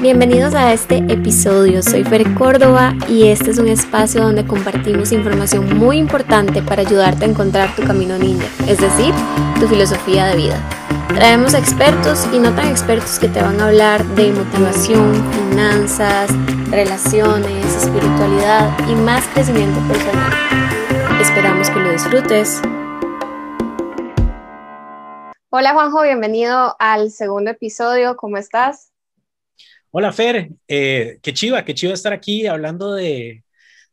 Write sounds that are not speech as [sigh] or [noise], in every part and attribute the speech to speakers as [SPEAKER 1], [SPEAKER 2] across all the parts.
[SPEAKER 1] Bienvenidos a este episodio, soy Fer Córdoba y este es un espacio donde compartimos información muy importante para ayudarte a encontrar tu camino ninja, es decir, tu filosofía de vida. Traemos expertos y no tan expertos que te van a hablar de motivación, finanzas, relaciones, espiritualidad y más crecimiento personal. Esperamos que lo disfrutes. Hola Juanjo, bienvenido al segundo episodio, ¿cómo estás?
[SPEAKER 2] Hola Fer, eh, qué chiva, qué chiva estar aquí hablando de,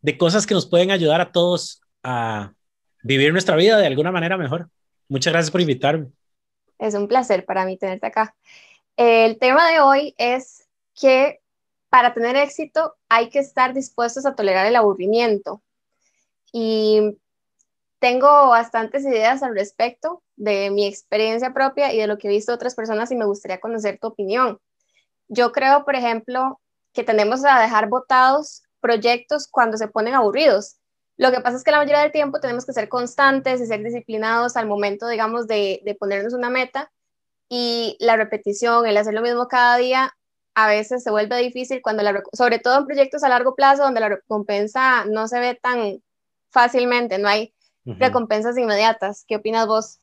[SPEAKER 2] de cosas que nos pueden ayudar a todos a vivir nuestra vida de alguna manera mejor. Muchas gracias por invitarme.
[SPEAKER 1] Es un placer para mí tenerte acá. El tema de hoy es que para tener éxito hay que estar dispuestos a tolerar el aburrimiento. Y tengo bastantes ideas al respecto de mi experiencia propia y de lo que he visto otras personas y me gustaría conocer tu opinión. Yo creo, por ejemplo, que tendemos a dejar votados proyectos cuando se ponen aburridos. Lo que pasa es que la mayoría del tiempo tenemos que ser constantes y ser disciplinados al momento, digamos, de, ponernos una meta y la repetición, el hacer lo mismo cada día, a veces se vuelve difícil cuando la, sobre todo en proyectos a largo plazo donde la recompensa no se ve tan fácilmente, no hay recompensas inmediatas. ¿Qué opinas vos?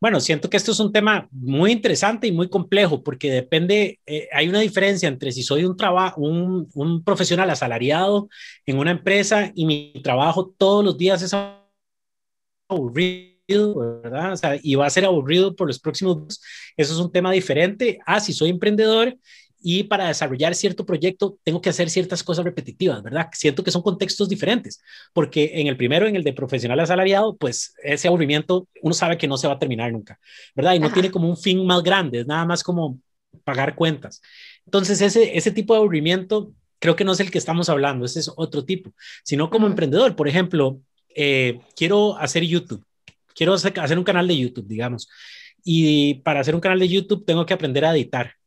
[SPEAKER 2] Bueno, siento que esto es un tema muy interesante y muy complejo porque depende, eh, hay una diferencia entre si soy un, trabajo, un, profesional asalariado en una empresa y mi trabajo todos los días es aburrido, ¿verdad? O sea, y va a ser aburrido por los próximos, eso es un tema diferente a si soy emprendedor y para desarrollar cierto proyecto tengo que hacer ciertas cosas repetitivas, ¿verdad? Siento que son contextos diferentes, porque en el primero, en el de profesional asalariado, pues ese aburrimiento uno sabe que no se va a terminar nunca, ¿verdad? Y no tiene como un fin más grande, es nada más como pagar cuentas. Entonces, ese, ese tipo de aburrimiento creo que no es el que estamos hablando, ese es otro tipo, sino como emprendedor, por ejemplo, eh, quiero hacer YouTube, quiero hacer un canal de YouTube, digamos, y para hacer un canal de YouTube tengo que aprender a editar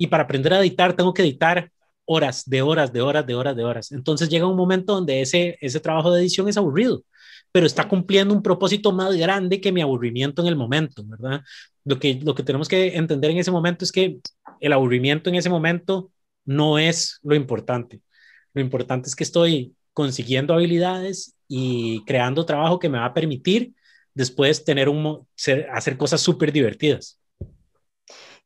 [SPEAKER 2] y para aprender a editar tengo que editar horas, de horas, de horas, de horas, de horas. Entonces llega un momento donde ese, ese trabajo de edición es aburrido, pero está cumpliendo un propósito más grande que mi aburrimiento en el momento, ¿verdad? Lo que, lo que tenemos que entender en ese momento es que el aburrimiento en ese momento no es lo importante. Lo importante es que estoy consiguiendo habilidades y creando trabajo que me va a permitir después tener un, hacer cosas súper divertidas.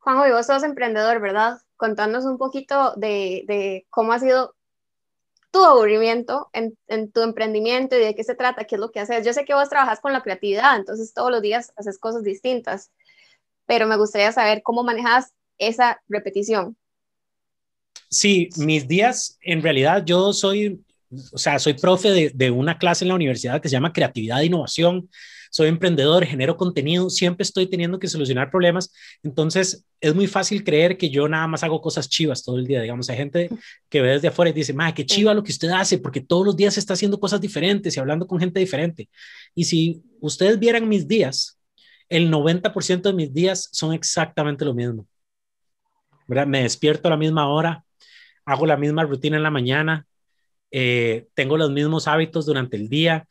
[SPEAKER 1] Juanjo, y vos sos emprendedor, ¿verdad? Contándonos un poquito de, cómo ha sido tu aburrimiento en, tu emprendimiento y de qué se trata, qué es lo que haces. Yo sé que vos trabajas con la creatividad, entonces todos los días haces cosas distintas, pero me gustaría saber cómo manejas esa repetición.
[SPEAKER 2] Sí, mis días, en realidad yo soy, o sea, soy profe de, de una clase en la universidad que se llama Creatividad e Innovación soy emprendedor, genero contenido, siempre estoy teniendo que solucionar problemas. Entonces, es muy fácil creer que yo nada más hago cosas chivas todo el día. Digamos, hay gente que ve desde afuera y dice, ma, qué chiva lo que usted hace, porque todos los días está haciendo cosas diferentes y hablando con gente diferente. Y si ustedes vieran mis días, el 90% de mis días son exactamente lo mismo. ¿verdad? Me despierto a la misma hora, hago la misma rutina en la mañana, eh, tengo los mismos hábitos durante el día,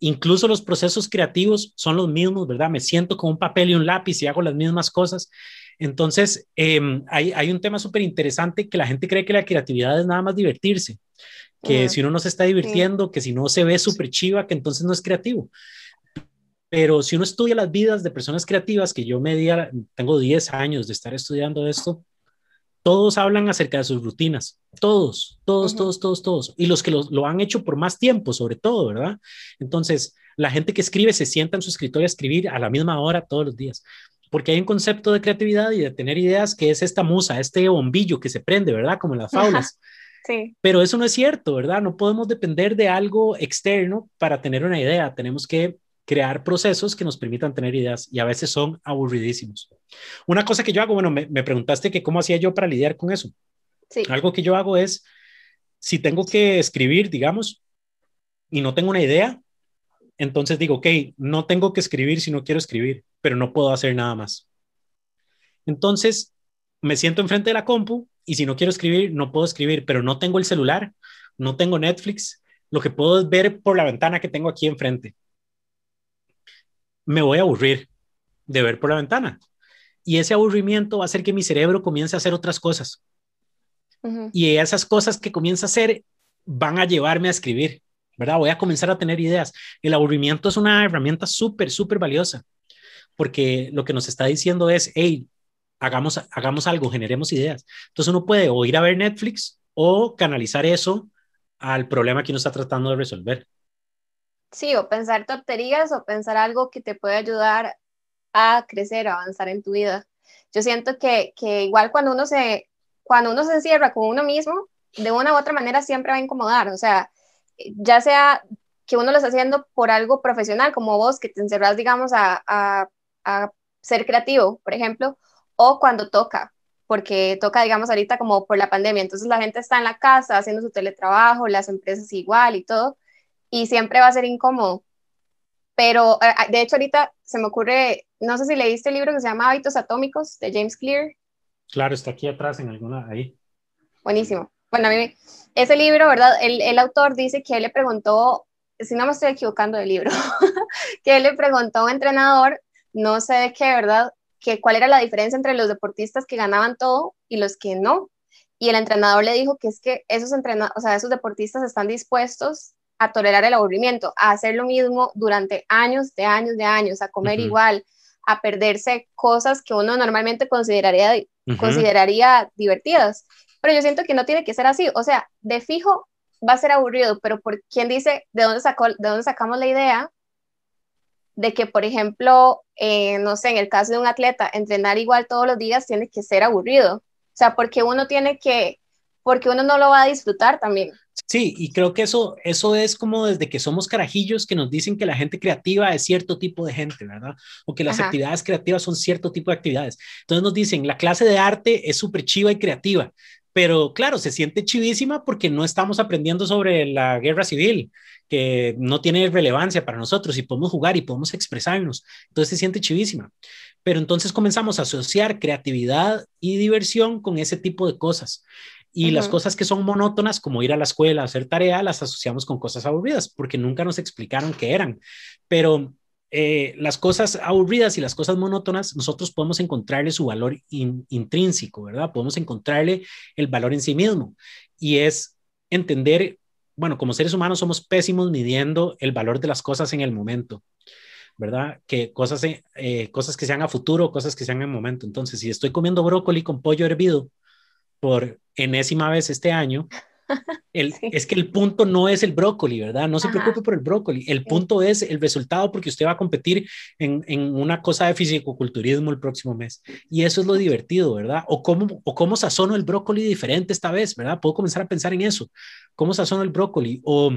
[SPEAKER 2] Incluso los procesos creativos son los mismos, ¿verdad? Me siento con un papel y un lápiz y hago las mismas cosas. Entonces, em, hay, un tema súper interesante que la gente cree que la creatividad es nada más divertirse, que si uno no se está divirtiendo, que si no se ve súper chiva, que entonces no es creativo. Pero si uno estudia las vidas de personas creativas, que yo media, tengo 10 años de estar estudiando esto, todos hablan acerca de sus rutinas, todos, todos, todos, todos, todos. Y los que lo, han hecho por más tiempo, sobre todo, ¿verdad? Entonces, la gente que escribe se sienta en su escritorio a escribir a la misma hora todos los días, porque hay un concepto de creatividad y de tener ideas que es esta musa, este bombillo que se prende, ¿verdad? Como en las faunas. Sí. Pero eso no es cierto, ¿verdad? No podemos depender de algo externo para tener una idea. Tenemos que crear procesos que nos permitan tener ideas y a veces son aburridísimos. Una cosa que yo hago, bueno, me, preguntaste que cómo hacía yo para lidiar con eso. Sí. Algo que yo hago es, si tengo que escribir, digamos, y no tengo una idea, entonces digo, ok, no tengo que escribir si no quiero escribir, pero no puedo hacer nada más. Entonces, me siento enfrente de la compu y si no quiero escribir, no puedo escribir, pero no tengo el celular, no tengo Netflix, lo que puedo es ver por la ventana que tengo aquí enfrente me voy a aburrir de ver por la ventana. Y ese aburrimiento va a hacer que mi cerebro comience a hacer otras cosas. Y esas cosas que comienza a hacer van a llevarme a escribir, ¿verdad? Voy a comenzar a tener ideas. El aburrimiento es una herramienta súper, súper valiosa, porque lo que nos está diciendo es, hey, hagamos, hagamos algo, generemos ideas. Entonces uno puede o ir a ver Netflix o canalizar eso al problema que uno está tratando de resolver.
[SPEAKER 1] Sí, o pensar tonterías o pensar algo que te puede ayudar a crecer, a avanzar en tu vida. Yo siento que, que igual cuando uno, se, cuando uno se encierra con uno mismo, de una u otra manera siempre va a incomodar. O sea, ya sea que uno lo está haciendo por algo profesional, como vos, que te encerras, digamos, a, a, a ser creativo, por ejemplo, o cuando toca, porque toca, digamos, ahorita como por la pandemia, entonces la gente está en la casa haciendo su teletrabajo, las empresas igual y todo, y siempre va a ser incómodo. Pero de hecho ahorita se me ocurre, no sé si leíste el libro que se llama Hábitos Atómicos de James Clear.
[SPEAKER 2] Claro, está aquí atrás en alguna, ahí.
[SPEAKER 1] Buenísimo. Bueno, a mí, ese libro, ¿verdad? El, el autor dice que él le preguntó, si no me estoy equivocando del libro, [laughs] que él le preguntó a un entrenador, no sé de qué, ¿verdad? que cuál era la diferencia entre los deportistas que ganaban todo y los que no. Y el entrenador le dijo que es que esos, o sea, esos deportistas están dispuestos a tolerar el aburrimiento, a hacer lo mismo durante años, de años, de años, a comer igual, a perderse cosas que uno normalmente consideraría, consideraría divertidas. Pero yo siento que no tiene que ser así. O sea, de fijo va a ser aburrido, pero por quién dice de dónde, sacó, de dónde sacamos la idea de que, por ejemplo, eh, no sé, en el caso de un atleta, entrenar igual todos los días tiene que ser aburrido. O sea, porque uno tiene que, porque uno no lo va a disfrutar también.
[SPEAKER 2] Sí, y creo que eso, eso es como desde que somos carajillos que nos dicen que la gente creativa es cierto tipo de gente, ¿verdad? O que las actividades creativas son cierto tipo de actividades. Entonces nos dicen, la clase de arte es súper chiva y creativa, pero claro, se siente chivísima porque no estamos aprendiendo sobre la guerra civil, que no tiene relevancia para nosotros y podemos jugar y podemos expresarnos. Entonces se siente chivísima. Pero entonces comenzamos a asociar creatividad y diversión con ese tipo de cosas. Y las cosas que son monótonas, como ir a la escuela, hacer tarea, las asociamos con cosas aburridas, porque nunca nos explicaron qué eran. Pero eh, las cosas aburridas y las cosas monótonas, nosotros podemos encontrarle su valor intrínseco, ¿verdad? Podemos encontrarle el valor en sí mismo. Y es entender, bueno, como seres humanos somos pésimos midiendo el valor de las cosas en el momento, ¿verdad? Que cosas, eh, cosas que sean a futuro, cosas que sean en el momento. Entonces, si estoy comiendo brócoli con pollo hervido por enésima vez este año, [laughs] Es que el punto no es el brócoli, ¿verdad? No se preocupe por el brócoli. El punto es el resultado porque usted va a competir en, en, una cosa de fisicoculturismo el próximo mes. Y eso es lo divertido, ¿verdad? O cómo, o cómo sazono el brócoli diferente esta vez, ¿verdad? Puedo comenzar a pensar en eso. ¿Cómo sazono el brócoli? O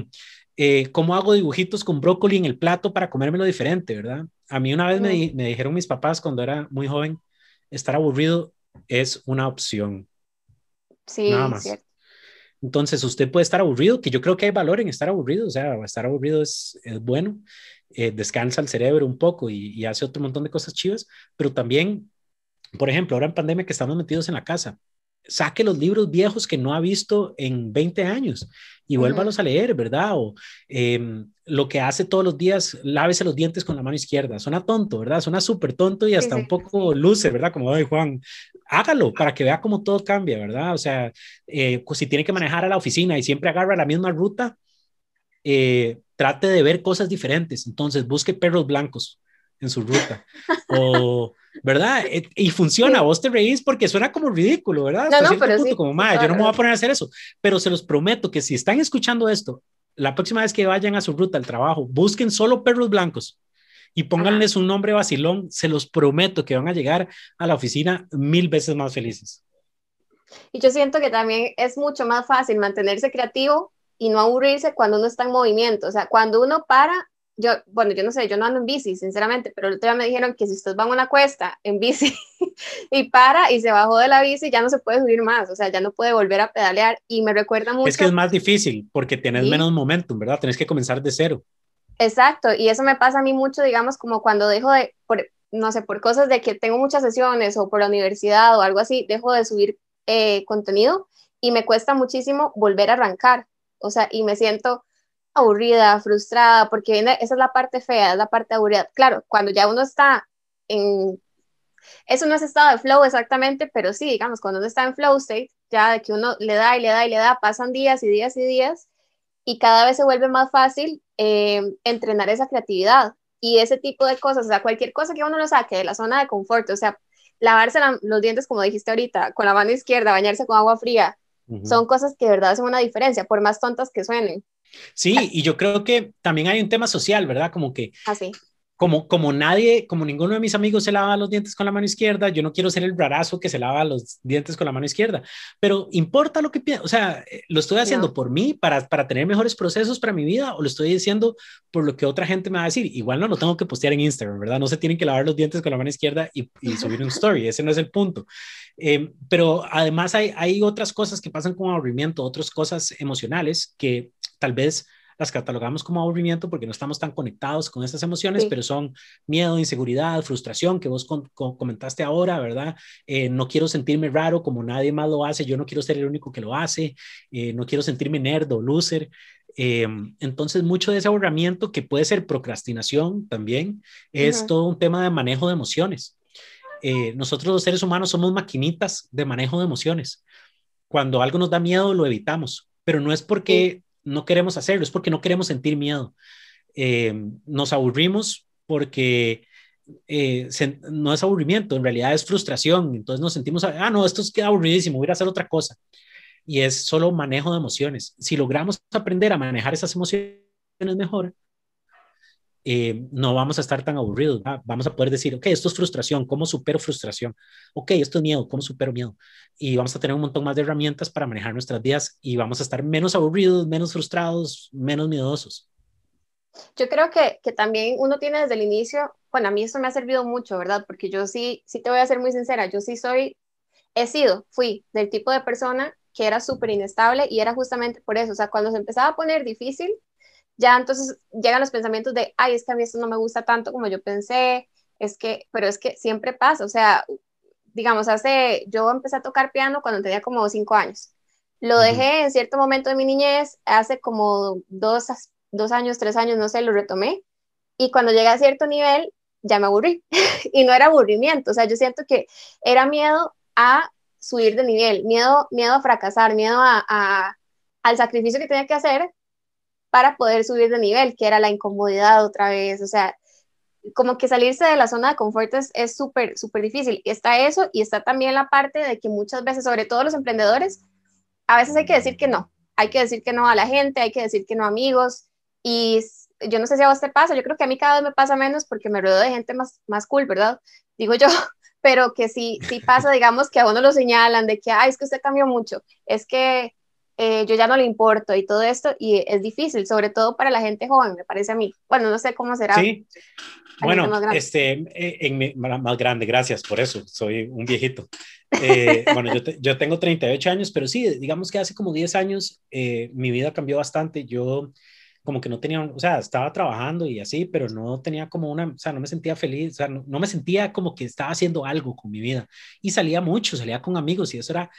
[SPEAKER 2] eh, cómo hago dibujitos con brócoli en el plato para comérmelo diferente, ¿verdad? A mí una vez me, me dijeron mis papás cuando era muy joven, estar aburrido es una opción.
[SPEAKER 1] Sí, Nada más. Cierto.
[SPEAKER 2] Entonces, usted puede estar aburrido, que yo creo que hay valor en estar aburrido, o sea, estar aburrido es, es bueno, eh, descansa el cerebro un poco y, y, hace otro montón de cosas chivas, pero también, por ejemplo, ahora en pandemia que estamos metidos en la casa, saque los libros viejos que no ha visto en 20 años y vuélvalos a leer, ¿verdad? O em, lo que hace todos los días, lávese los dientes con la mano izquierda. Suena tonto, ¿verdad? Suena súper tonto y hasta un poco luce, ¿verdad? Como, ay, Juan, hágalo para que vea cómo todo cambia, ¿verdad? O sea, eh, pues si tiene que manejar a la oficina y siempre agarra la misma ruta, eh, trate de ver cosas diferentes. Entonces, busque perros blancos en su ruta. [laughs] o ¿verdad? Y funciona, vos te reís porque suena como ridículo, ¿verdad?
[SPEAKER 1] No, no, pero sí,
[SPEAKER 2] como, madre, yo no me voy a poner a hacer eso, pero se los prometo que si están escuchando esto, la próxima vez que vayan a su ruta al trabajo, busquen solo perros blancos y pónganles un nombre vacilón, se los prometo que van a llegar a la oficina mil veces más felices.
[SPEAKER 1] Y yo siento que también es mucho más fácil mantenerse creativo y no aburrirse cuando uno está en movimiento. O sea, cuando uno para, yo, bueno, yo no sé, yo no ando en bici, sinceramente, pero el otro día me dijeron que si usted va a una cuesta en bici [laughs] y para y se bajó de la bici, ya no se puede subir más, o sea, ya no puede volver a pedalear y me recuerda mucho.
[SPEAKER 2] Es que es más difícil porque tienes menos momentum, ¿verdad? Tienes que comenzar de cero.
[SPEAKER 1] Exacto, y eso me pasa a mí mucho, digamos, como cuando dejo de, por, no sé, por cosas de que tengo muchas sesiones o por la universidad o algo así, dejo de subir eh, contenido y me cuesta muchísimo volver a arrancar, o sea, y me siento aburrida, frustrada, porque viene, esa es la parte fea, es la parte aburrida. Claro, cuando ya uno está en, eso no es estado de flow exactamente, pero sí, digamos, cuando uno está en flow state, ya de que uno le da y le da y le da, pasan días y días y días y cada vez se vuelve más fácil eh, entrenar esa creatividad y ese tipo de cosas, o sea, cualquier cosa que uno lo saque de la zona de confort, o sea, lavarse los dientes, como dijiste ahorita, con la mano izquierda, bañarse con agua fría, son cosas que de verdad hacen una diferencia, por más tontas que suenen.
[SPEAKER 2] Sí, y yo creo que también hay un tema social, ¿verdad? Como que
[SPEAKER 1] Así.
[SPEAKER 2] Como, como nadie, como ninguno de mis amigos se lava los dientes con la mano izquierda, yo no quiero ser el rarazo que se lava los dientes con la mano izquierda, pero importa lo que pienso, o sea, eh, lo estoy haciendo por mí, para, para tener mejores procesos para mi vida, o lo estoy diciendo por lo que otra gente me va a decir. Igual no lo tengo que postear en Instagram, ¿verdad? No se tienen que lavar los dientes con la mano izquierda y, subir un story, ese no es el punto. Eh, pero además hay, hay otras cosas que pasan con aburrimiento, otras cosas emocionales que tal vez las catalogamos como aburrimiento porque no estamos tan conectados con esas emociones, pero son miedo, inseguridad, frustración, que vos comentaste ahora, ¿verdad? Eh, no quiero sentirme raro como nadie más lo hace, yo no quiero ser el único que lo hace, eh, no quiero sentirme nerd o loser. Em, entonces, mucho de ese aburrimiento, que puede ser procrastinación también, es todo un tema de manejo de emociones. Eh, nosotros los seres humanos somos maquinitas de manejo de emociones. Cuando algo nos da miedo, lo evitamos, pero no es porque no queremos hacerlo, es porque no queremos sentir miedo. Eh, nos aburrimos porque eh, no es aburrimiento, en realidad es frustración. Entonces nos sentimos, ah, no, esto es queda aburridísimo, voy a hacer otra cosa. Y es solo manejo de emociones. Si logramos aprender a manejar esas emociones mejor, eh, no vamos a estar tan aburridos. Vamos a poder decir, ok, esto es frustración, ¿cómo supero frustración? Ok, esto es miedo, ¿cómo supero miedo? Y vamos a tener un montón más de herramientas para manejar nuestras vidas y vamos a estar menos aburridos, menos frustrados, menos miedosos.
[SPEAKER 1] Yo creo que, que también uno tiene desde el inicio, bueno, a mí eso me ha servido mucho, ¿verdad? Porque yo sí, sí te voy a ser muy sincera, yo sí soy, he sido, fui del tipo de persona que era súper inestable y era justamente por eso, o sea, cuando se empezaba a poner difícil, ya entonces llegan los pensamientos de, ay, es que a mí esto no me gusta tanto como yo pensé, es que, pero es que siempre pasa, o sea, digamos, hace, yo empecé a tocar piano cuando tenía como cinco años. Lo dejé en cierto momento de mi niñez, hace como dos, dos años, tres años, no sé, lo retomé. Y cuando llegué a cierto nivel, ya me aburrí. [laughs] y no era aburrimiento, o sea, yo siento que era miedo a subir de nivel, miedo, miedo a fracasar, miedo a, al sacrificio que tenía que hacer para poder subir de nivel, que era la incomodidad otra vez, o sea, como que salirse de la zona de confort es súper, súper difícil. Está eso y está también la parte de que muchas veces, sobre todo los emprendedores, a veces hay que decir que no, hay que decir que no a la gente, hay que decir que no a amigos y yo no sé si a vos te pasa, yo creo que a mí cada vez me pasa menos porque me rodeo de gente más, más cool, ¿verdad? Digo yo, [laughs] pero que sí, sí pasa, digamos, que a uno lo señalan de que, ay, es que usted cambió mucho, es que eh, yo ya no le importo y todo esto, y es difícil, sobre todo para la gente joven, me parece a mí. Bueno, no sé cómo será.
[SPEAKER 2] Sí, bueno, este, eh, en más grande, gracias por eso, soy un viejito. Eh, [laughs] bueno, yo, yo, tengo 38 años, pero sí, digamos que hace como 10 años mi vida cambió bastante. Yo como que no tenía, o sea, estaba trabajando y así, pero no tenía como una, o sea, no me sentía feliz, o sea, no, me sentía como que estaba haciendo algo con mi vida. Y salía mucho, salía con amigos y eso era,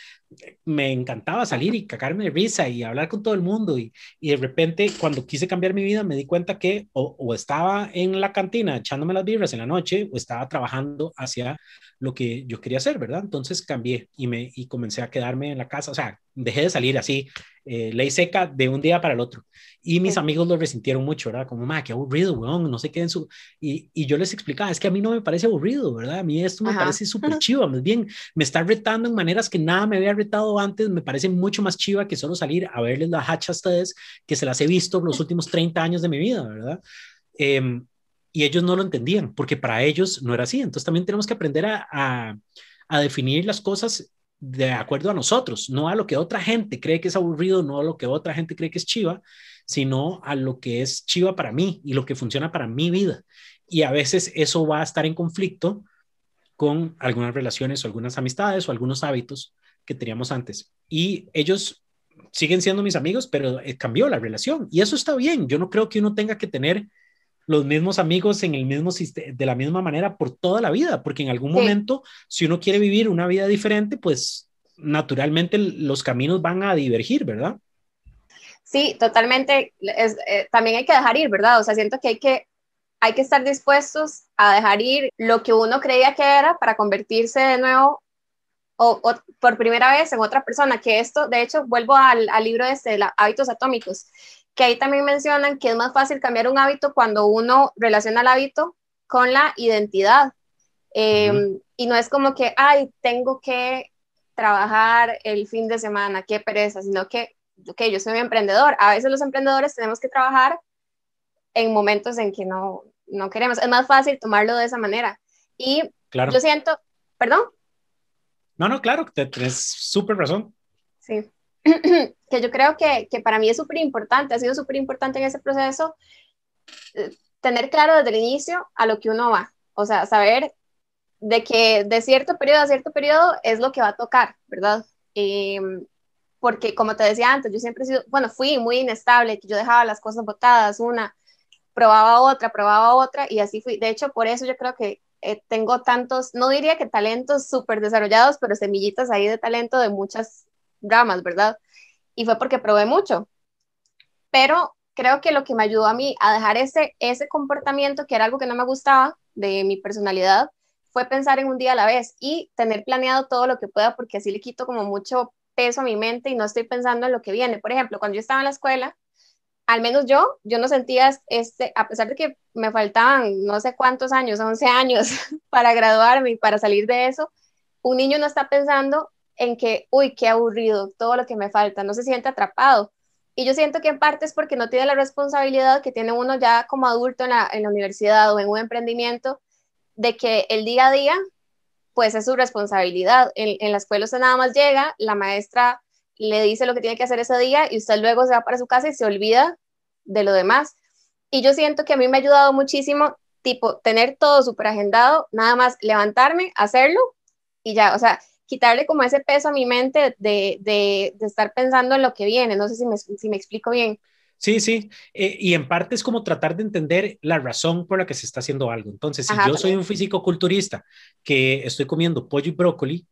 [SPEAKER 2] me encantaba salir y cagarme de risa y hablar con todo el mundo. Y, y de repente, cuando quise cambiar mi vida, me di cuenta que o, o estaba en la cantina echándome las birras en la noche o estaba trabajando hacia lo que yo quería hacer, ¿verdad? Entonces cambié y, me, y comencé a quedarme en la casa, o sea, dejé de salir así, eh, ley seca de un día para el otro. Y mis amigos lo resintieron mucho, ¿verdad? Como, ma, qué aburrido, weón, no sé qué en su... Y, y, yo les explicaba, es que a mí no me parece aburrido, ¿verdad? A mí esto me parece súper [laughs] chiva, más bien me está retando en maneras que nada me había retado antes, me parece mucho más chiva que solo salir a verles la hacha a ustedes, que se las he visto los [laughs] últimos 30 años de mi vida, ¿verdad? Eh, y ellos no lo entendían, porque para ellos no era así. Entonces también tenemos que aprender a, definir las cosas de acuerdo a nosotros, no a lo que otra gente cree que es aburrido, no a lo que otra gente cree que es chiva, sino a lo que es chiva para mí y lo que funciona para mi vida. Y a veces eso va a estar en conflicto con algunas relaciones o algunas amistades o algunos hábitos que teníamos antes. Y ellos siguen siendo mis amigos, pero eh, cambió la relación y eso está bien. Yo no creo que uno tenga que tener los mismos amigos en el mismo de la misma manera por toda la vida, porque en algún momento, si uno quiere vivir una vida diferente, pues naturalmente los caminos van a divergir, ¿verdad?
[SPEAKER 1] Sí, totalmente. Eh, también hay que dejar ir, ¿verdad? O sea, siento que hay que hay que estar dispuestos a dejar ir lo que uno creía que era para convertirse de nuevo o, por primera vez en otra persona, que esto, de hecho, vuelvo al, al libro este, de hábitos atómicos, que ahí también mencionan que es más fácil cambiar un hábito cuando uno relaciona el hábito con la identidad. Em, y no es como que, ay, tengo que trabajar el fin de semana, qué pereza, sino que, ok, yo soy un emprendedor. A veces los emprendedores tenemos que trabajar en momentos en que no, no queremos. Es más fácil tomarlo de esa manera. Y claro. yo siento, perdón.
[SPEAKER 2] No, no, claro, tienes súper razón.
[SPEAKER 1] Sí, [clears throat] que yo creo que, que para mí es súper importante, ha sido súper importante en ese proceso eh, tener claro desde el inicio a lo que uno va, o sea, saber de que de cierto periodo a cierto periodo es lo que va a tocar, ¿verdad? Em, porque como te decía antes, yo siempre he sido, bueno, fui muy inestable, que yo dejaba las cosas botadas, una, probaba otra, probaba otra, y así fui. De hecho, por eso yo creo que eh, tengo tantos, no diría que talentos súper desarrollados, pero semillitas ahí de talento de muchas ramas, ¿verdad? Y fue porque probé mucho. Pero creo que lo que me ayudó a mí a dejar ese, ese comportamiento, que era algo que no me gustaba de mi personalidad, fue pensar en un día a la vez y tener planeado todo lo que pueda, porque así le quito como mucho peso a mi mente y no estoy pensando en lo que viene. Por ejemplo, cuando yo estaba en la escuela, al menos yo, yo no sentía, este, a pesar de que me faltaban no sé cuántos años, 11 años [laughs] para graduarme y para salir de eso, un niño no está pensando en que, uy, qué aburrido, todo lo que me falta, no se siente atrapado. Y yo siento que en parte es porque no tiene la responsabilidad que tiene uno ya como adulto en la, en la universidad o en un emprendimiento de que el día a día, pues es su responsabilidad. En, en la escuela usted nada más llega, la maestra le dice lo que tiene que hacer ese día y usted luego se va para su casa y se olvida de lo demás. Y yo siento que a mí me ha ayudado muchísimo, tipo, tener todo súper agendado, nada más levantarme, hacerlo y ya, o sea, quitarle como ese peso a mi mente de, de, de estar pensando en lo que viene. No sé si me, si me explico bien.
[SPEAKER 2] Sí, sí, eh, y en parte es como tratar de entender la razón por la que se está haciendo algo. Entonces, si yo soy un físico culturista que estoy comiendo pollo y brócoli,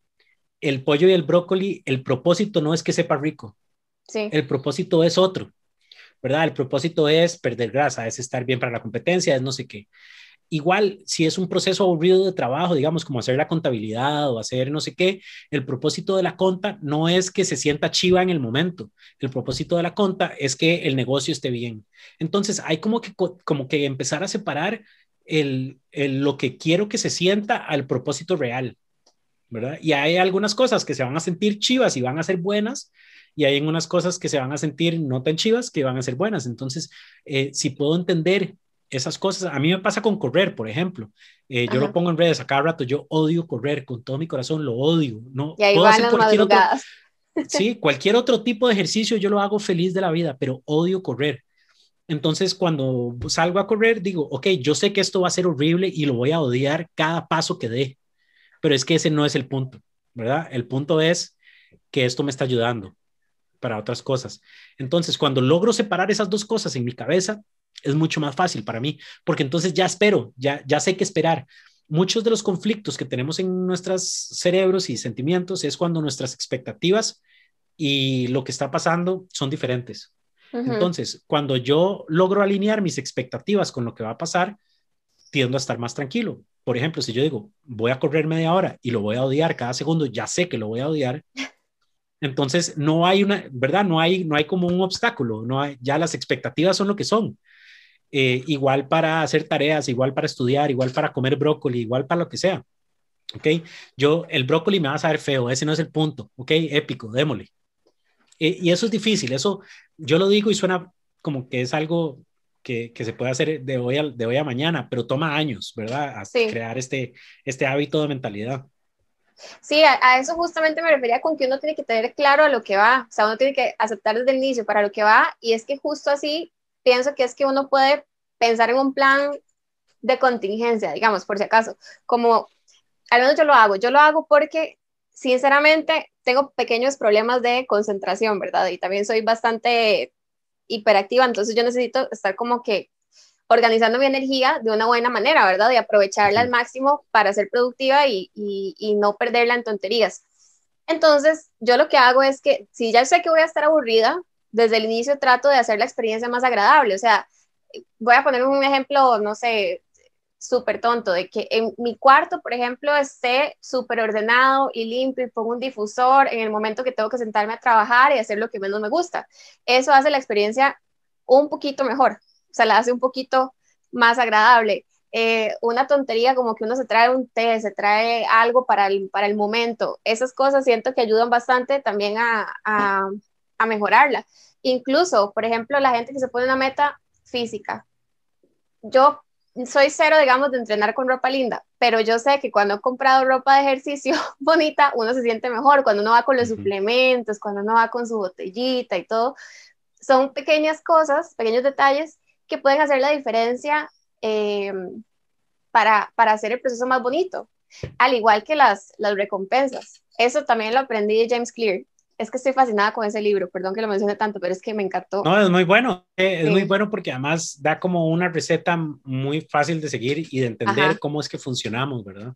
[SPEAKER 2] el pollo y el brócoli, el propósito no es que sepa rico. Sí. El propósito es otro, ¿verdad? El propósito es perder grasa, es estar bien para la competencia, es no sé qué. Igual, si es un proceso aburrido de trabajo, digamos, como hacer la contabilidad o hacer no sé qué, el propósito de la conta no es que se sienta chiva en el momento. El propósito de la conta es que el negocio esté bien. Entonces, hay como que, como que empezar a separar el, lo que quiero que se sienta al propósito real, ¿verdad? Y hay algunas cosas que se van a sentir chivas y van a ser buenas, y hay unas cosas que se van a sentir no tan chivas que van a ser buenas. Entonces, eh, si puedo entender esas cosas. A mí me pasa con correr, por ejemplo. Eh, yo lo pongo en redes a cada rato. Yo odio correr con todo mi corazón, lo odio. No
[SPEAKER 1] y ahí puedo hacer cualquier otro, [laughs]
[SPEAKER 2] sí, cualquier otro tipo de ejercicio yo lo hago feliz de la vida, pero odio correr. Entonces, cuando salgo a correr, digo, ok, yo sé que esto va a ser horrible y lo voy a odiar cada paso que dé, pero es que ese no es el punto, ¿verdad? El punto es que esto me está ayudando para otras cosas. Entonces, cuando logro separar esas dos cosas en mi cabeza, es mucho más fácil para mí, porque entonces ya espero, ya, ya sé qué esperar. Muchos de los conflictos que tenemos en nuestros cerebros y sentimientos es cuando nuestras expectativas y lo que está pasando son diferentes. Entonces, cuando yo logro alinear mis expectativas con lo que va a pasar, tiendo a estar más tranquilo. Por ejemplo, si yo digo, voy a correr media hora y lo voy a odiar cada segundo, ya sé que lo voy a odiar. [laughs] Entonces, no hay una, ¿verdad? No hay, no hay como un obstáculo, no hay, ya las expectativas son lo que son. Eh, igual para hacer tareas, igual para estudiar, igual para comer brócoli, igual para lo que sea. ¿Ok? Yo, el brócoli me va a saber feo, ese no es el punto. ¿Ok? Épico, démosle. Eh, y eso es difícil, eso yo lo digo y suena como que es algo que, que se puede hacer de hoy, a, de hoy a mañana, pero toma años, ¿verdad? A crear este, este hábito de mentalidad.
[SPEAKER 1] Sí, a, a, eso justamente me refería con que uno tiene que tener claro a lo que va, o sea, uno tiene que aceptar desde el inicio para lo que va, y es que justo así pienso que es que uno puede pensar en un plan de contingencia, digamos, por si acaso, como al menos yo lo hago, yo lo hago porque sinceramente tengo pequeños problemas de concentración, ¿verdad? Y también soy bastante hiperactiva, entonces yo necesito estar como que organizando mi energía de una buena manera, ¿verdad? Y aprovecharla al máximo para ser productiva y, y, y, no perderla en tonterías. Entonces, yo lo que hago es que si ya sé que voy a estar aburrida, desde el inicio trato de hacer la experiencia más agradable. O sea, voy a poner un ejemplo, no sé, súper tonto, de que en mi cuarto, por ejemplo, esté súper ordenado y limpio y pongo un difusor en el momento que tengo que sentarme a trabajar y hacer lo que menos me gusta. Eso hace la experiencia un poquito mejor, o sea, la hace un poquito más agradable. Eh, una tontería como que uno se trae un té, se trae algo para el, para el momento. Esas cosas siento que ayudan bastante también a, a, a mejorarla. Incluso, por ejemplo, la gente que se pone una meta física. Yo soy cero, digamos, de entrenar con ropa linda, pero yo sé que cuando he comprado ropa de ejercicio [laughs] bonita, uno se siente mejor, cuando uno va con los suplementos, cuando uno va con su botellita y todo. Son pequeñas cosas, pequeños detalles que pueden hacer la diferencia eh, para, para hacer el proceso más bonito, al igual que las, las recompensas. Eso también lo aprendí de James Clear es que estoy fascinada con ese libro, perdón que lo mencione tanto, pero es que me encantó.
[SPEAKER 2] No, es muy bueno, eh, es muy bueno porque además da como una receta muy fácil de seguir y de entender cómo es que funcionamos, ¿verdad?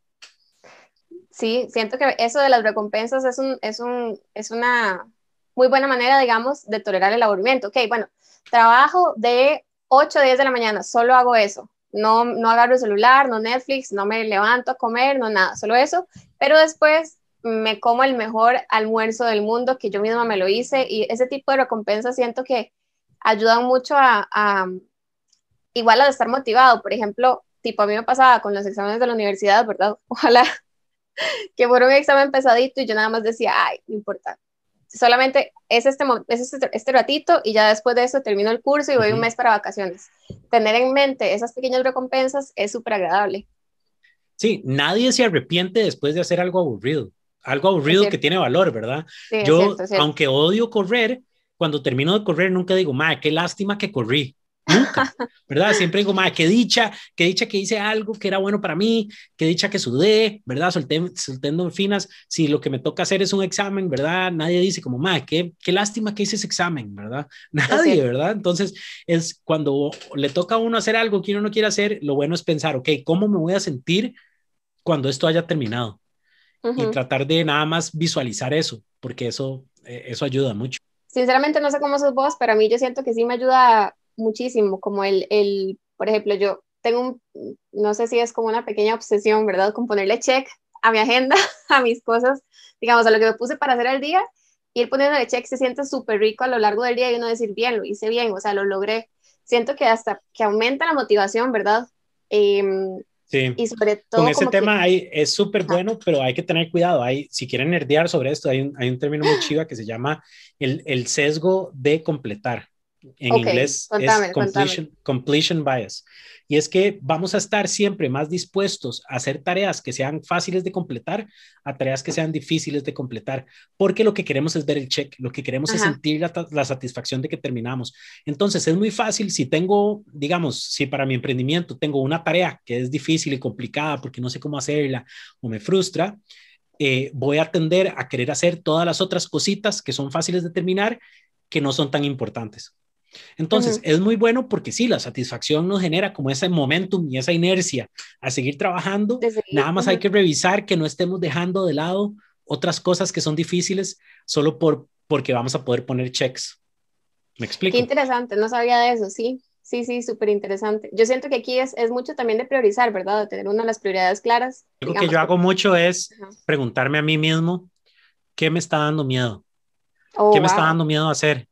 [SPEAKER 1] Sí, siento que eso de las recompensas es, un, es, un, es una muy buena manera, digamos, de tolerar el aburrimiento. Ok, bueno, trabajo de 8 a 10 de la mañana, solo hago eso. No, no agarro el celular, no Netflix, no me levanto a comer, no nada, solo eso. Pero después me como el mejor almuerzo del mundo, que yo misma me lo hice, y ese tipo de recompensas siento que ayudan mucho a, igual a estar motivado. Por ejemplo, tipo a mí me pasaba con los exámenes de la universidad, ¿verdad? [laughs] Ojalá que fuera un examen pesadito y yo nada más decía, ay, no importa. Solamente es este, es este, este ratito y ya después de eso termino el curso y voy un mes para vacaciones. Tener en mente esas pequeñas recompensas es súper agradable.
[SPEAKER 2] Sí, nadie se arrepiente después de hacer algo aburrido algo aburrido que tiene valor, ¿verdad? Yo, aunque odio correr, cuando termino de correr nunca digo, madre, qué lástima que corrí. Nunca, [laughs] ¿verdad? Siempre digo, madre, qué dicha, qué dicha que hice algo que era bueno para mí, qué dicha que sudé, ¿verdad? Solté, solté endorfinas. Si lo que me toca hacer es un examen, ¿verdad? Nadie dice como, madre, qué, qué lástima que hice ese examen, ¿verdad? [laughs] Nadie, ¿verdad? Entonces, es cuando le toca a uno hacer algo que uno no quiere hacer, lo bueno es pensar, ok, ¿cómo me voy a sentir cuando esto haya terminado? Y tratar de nada más visualizar eso, porque eso, eh, eso ayuda mucho.
[SPEAKER 1] Sinceramente no sé cómo sos vos, pero a mí yo siento que sí me ayuda muchísimo, como el, el por ejemplo, yo tengo un, no sé si es como una pequeña obsesión, ¿verdad? Con ponerle check a mi agenda, [laughs] a mis cosas, digamos, a lo que me puse para hacer el día, ir poniéndole check se siente súper rico a lo largo del día y uno decir, bien, lo hice bien, o sea, lo logré. Siento que hasta que aumenta la motivación, ¿verdad? Eh,
[SPEAKER 2] Sí. Y sobre todo. Con ese tema es súper bueno, pero hay que tener cuidado. Hay, si quieren nerdear sobre esto, hay un, hay un término muy chiva que se llama el, el sesgo de completar. En inglés es completion, completion bias. Y es que vamos a estar siempre más dispuestos a hacer tareas que sean fáciles de completar a tareas que sean difíciles de completar, porque lo que queremos es ver el check, lo que queremos es sentir la, la, satisfacción de que terminamos. Entonces es muy fácil si tengo, digamos, si para mi emprendimiento tengo una tarea que es difícil y complicada porque no sé cómo hacerla o me frustra, eh, voy a tender a querer hacer todas las otras cositas que son fáciles de terminar que no son tan importantes. Entonces, es muy bueno porque sí, la satisfacción nos genera como ese momentum y esa inercia a seguir trabajando. Nada más hay que revisar que no estemos dejando de lado otras cosas que son difíciles solo por, porque vamos a poder poner checks. ¿Me explico?
[SPEAKER 1] Qué interesante, no sabía de eso, sí. Sí, sí, súper interesante. Yo siento que aquí es, es, mucho también de priorizar, ¿verdad? De tener una de las prioridades claras.
[SPEAKER 2] Algo que yo hago mucho es preguntarme a mí mismo, ¿qué me está dando miedo? Oh, ¿Qué me está dando miedo hacer?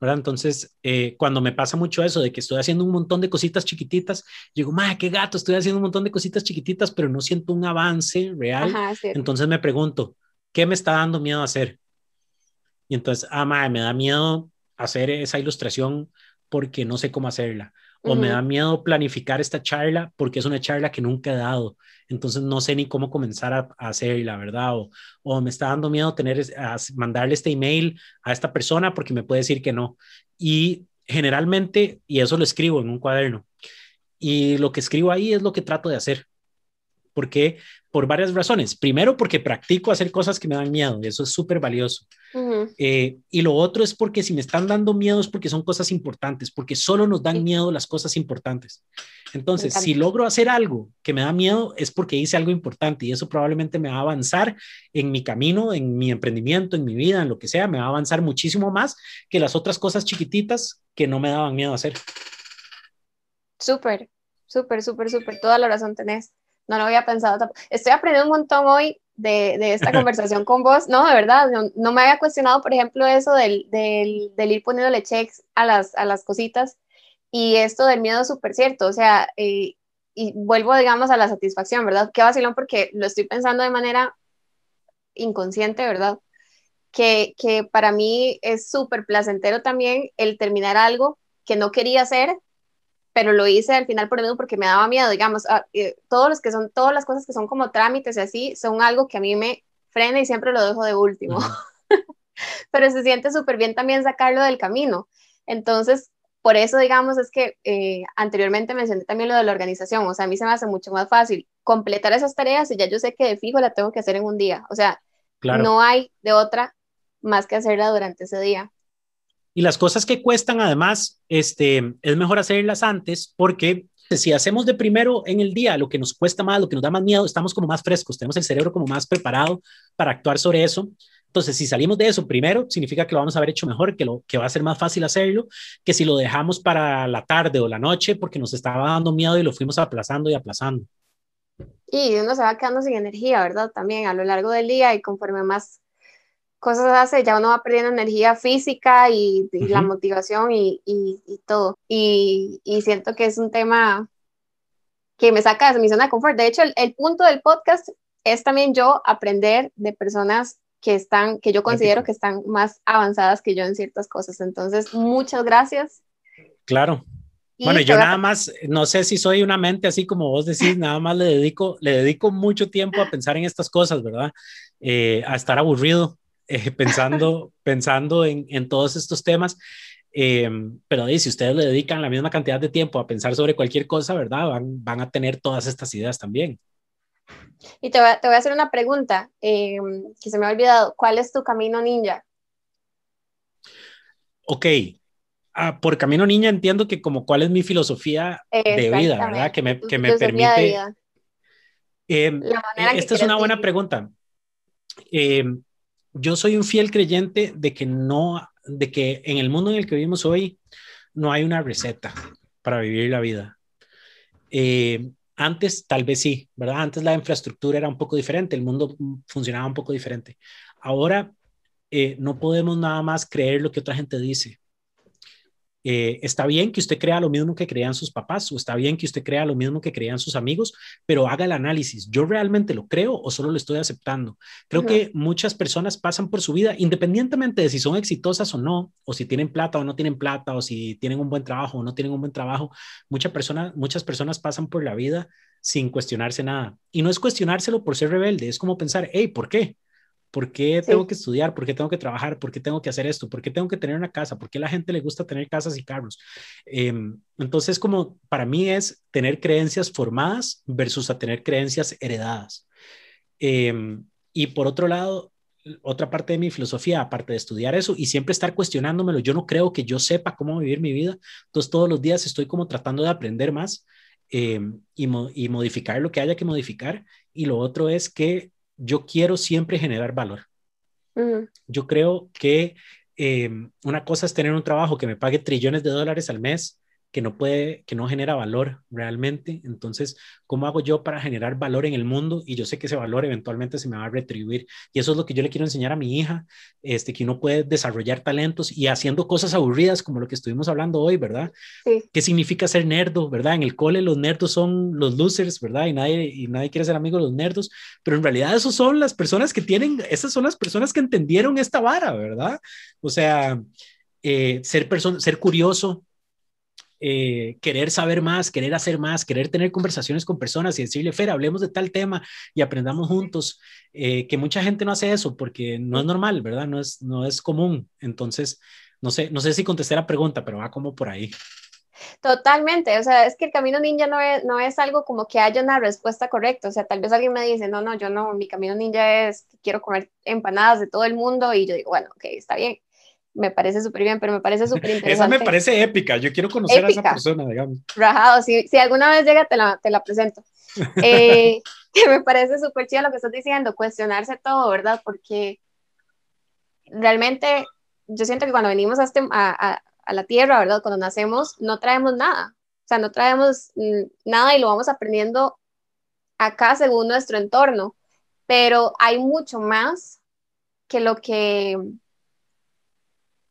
[SPEAKER 2] Entonces, eh, cuando me pasa mucho eso de que estoy haciendo un montón de cositas chiquititas, digo, madre, qué gato, estoy haciendo un montón de cositas chiquititas, pero no siento un avance real. entonces me pregunto, ¿qué me está dando miedo hacer? Y entonces, ah, madre, me da miedo hacer esa ilustración porque no sé cómo hacerla o me da miedo planificar esta charla porque es una charla que nunca he dado, entonces no sé ni cómo comenzar a, hacerla, ¿verdad? O, o, me está dando miedo tener, a mandarle este email a esta persona porque me puede decir que no. Y generalmente, y eso lo escribo en un cuaderno, y lo que escribo ahí es lo que trato de hacer. Porque Por varias razones. Primero, porque practico hacer cosas que me dan miedo, y eso es súper valioso. Eh, y lo otro es porque si me están dando miedo es porque son cosas importantes, porque solo nos dan miedo las cosas importantes. Entonces, si logro hacer algo que me da miedo es porque hice algo importante y eso probablemente me va a avanzar en mi camino, en mi emprendimiento, en mi vida, en lo que sea, me va a avanzar muchísimo más que las otras cosas chiquititas que no me daban miedo hacer.
[SPEAKER 1] Súper, súper, súper, súper, toda la razón tenés. No lo había pensado. Estoy aprendiendo un montón hoy de, de esta [laughs] conversación con vos. No, de verdad, no, me había cuestionado, por ejemplo, eso del, del, del, ir poniéndole checks a las, a las cositas y esto del miedo es súper cierto. O sea, eh, y vuelvo, digamos, a la satisfacción, ¿verdad? Qué vacilón porque lo estoy pensando de manera inconsciente, ¿verdad? Que, que para mí es súper placentero también el terminar algo que no quería hacer, pero lo hice al final por miedo porque me daba miedo, digamos, ah, eh, todos los que son, todas las cosas que son como trámites y así, son algo que a mí me frena y siempre lo dejo de último. [laughs] pero se siente súper bien también sacarlo del camino. Entonces, por eso, digamos, es que eh, anteriormente mencioné también lo de la organización, o sea, a mí se me hace mucho más fácil completar esas tareas y ya yo sé que de fijo la tengo que hacer en un día, o sea, no hay de otra más que hacerla durante ese día.
[SPEAKER 2] Y las cosas que cuestan, además, este, es mejor hacerlas antes porque si hacemos de primero en el día lo que nos cuesta más, lo que nos da más miedo, estamos como más frescos, tenemos el cerebro como más preparado para actuar sobre eso. Entonces, si salimos de eso primero, significa que lo vamos a haber hecho mejor, que, lo, que va a ser más fácil hacerlo, que si lo dejamos para la tarde o la noche porque nos estaba dando miedo y lo fuimos aplazando y aplazando.
[SPEAKER 1] Y uno se va quedando sin energía, ¿verdad? También a lo largo del día y conforme más cosas hace, ya uno va perdiendo energía física y, la motivación y, y, todo. Y, siento que es un tema que me saca de mi zona de confort. De hecho, el, el punto del podcast es también yo aprender de personas que están, que yo considero que están más avanzadas que yo en ciertas cosas. Entonces, muchas gracias.
[SPEAKER 2] Claro. bueno, yo nada más, no sé si soy una mente así como vos decís, nada más le dedico, le dedico mucho tiempo a pensar en estas cosas, ¿verdad? Eh, a estar aburrido eh, pensando, [laughs] pensando en, en, todos estos temas. Eh, pero si ustedes le dedican la misma cantidad de tiempo a pensar sobre cualquier cosa, ¿verdad? Van, van a tener todas estas ideas también.
[SPEAKER 1] Y te voy, a, te voy a hacer una pregunta eh, que se me ha olvidado. ¿Cuál es tu camino ninja?
[SPEAKER 2] Ok. Ah, por camino ninja entiendo que como cuál es mi filosofía de vida, ¿verdad? Que me, que me permite... Eh, esta es una buena pregunta. Eh, yo soy un fiel creyente de que no, de que en el mundo en el que vivimos hoy no hay una receta para vivir la vida. Eh, antes tal vez sí, ¿verdad? Antes la infraestructura era un poco diferente, el mundo funcionaba un poco diferente. Ahora eh, no podemos nada más creer lo que otra gente dice. Eh, está bien que usted crea lo mismo que creían sus papás o está bien que usted crea lo mismo que creían sus amigos, pero haga el análisis. ¿Yo realmente lo creo o solo lo estoy aceptando? Creo que muchas personas pasan por su vida, independientemente de si son exitosas o no, o si tienen plata o no tienen plata, o si tienen un buen trabajo o no tienen un buen trabajo, muchas personas, muchas personas pasan por la vida sin cuestionarse nada. Y no es cuestionárselo por ser rebelde, es como pensar, hey, ¿por qué? ¿Por qué tengo que estudiar? ¿Por qué tengo que trabajar? ¿Por qué tengo que hacer esto? ¿Por qué tengo que tener una casa? ¿Por qué a la gente le gusta tener casas y carros? Em, entonces, como para mí es tener creencias formadas versus a tener creencias heredadas. Em, y por otro lado, otra parte de mi filosofía, aparte de estudiar eso y siempre estar cuestionándomelo, yo no creo que yo sepa cómo vivir mi vida. Entonces, todos los días estoy como tratando de aprender más em, y, y modificar lo que haya que modificar. Y lo otro es que yo quiero siempre generar valor. Yo creo que eh, una cosa es tener un trabajo que me pague trillones de dólares al mes que no puede, que no genera valor realmente. Entonces, ¿cómo hago yo para generar valor en el mundo? Y yo sé que ese valor eventualmente se me va a retribuir. Y eso es lo que yo le quiero enseñar a mi hija, este, que uno puede desarrollar talentos y haciendo cosas aburridas como lo que estuvimos hablando hoy, ¿verdad? Sí. ¿Qué significa ser nerdo, verdad? En el cole los nerdos son los losers, ¿verdad? Y nadie, y nadie quiere ser amigo de los nerdos, pero en realidad esos son las personas que tienen, esas son las personas que entendieron esta vara, ¿verdad? O sea, eh, ser, persona, ser curioso, eh, querer saber más, querer hacer más, querer tener conversaciones con personas y decirle, Fer, hablemos de tal tema y aprendamos juntos, eh, que mucha gente no hace eso porque no es normal, ¿verdad? No es, no es común. Entonces, no sé, no sé si contesté la pregunta, pero va como por ahí.
[SPEAKER 1] Totalmente, o sea, es que el camino ninja no es, no es algo como que haya una respuesta correcta, o sea, tal vez alguien me dice, no, no, yo no, mi camino ninja es, quiero comer empanadas de todo el mundo y yo digo, bueno, ok, está bien, me parece súper bien, pero me parece súper [laughs] interesante.
[SPEAKER 2] Esa me parece épica, yo quiero conocer a esa persona, digamos.
[SPEAKER 1] Rajado, si, si alguna vez llega, te la, te la presento. [laughs] Eh, [laughs] me parece súper chido lo que estás diciendo, cuestionarse todo, ¿verdad? Porque realmente yo siento que cuando venimos a, este, a, a, a, la Tierra, ¿verdad? Cuando nacemos, no traemos nada. O sea, no traemos nada y lo vamos aprendiendo acá según nuestro entorno, pero hay mucho más que lo que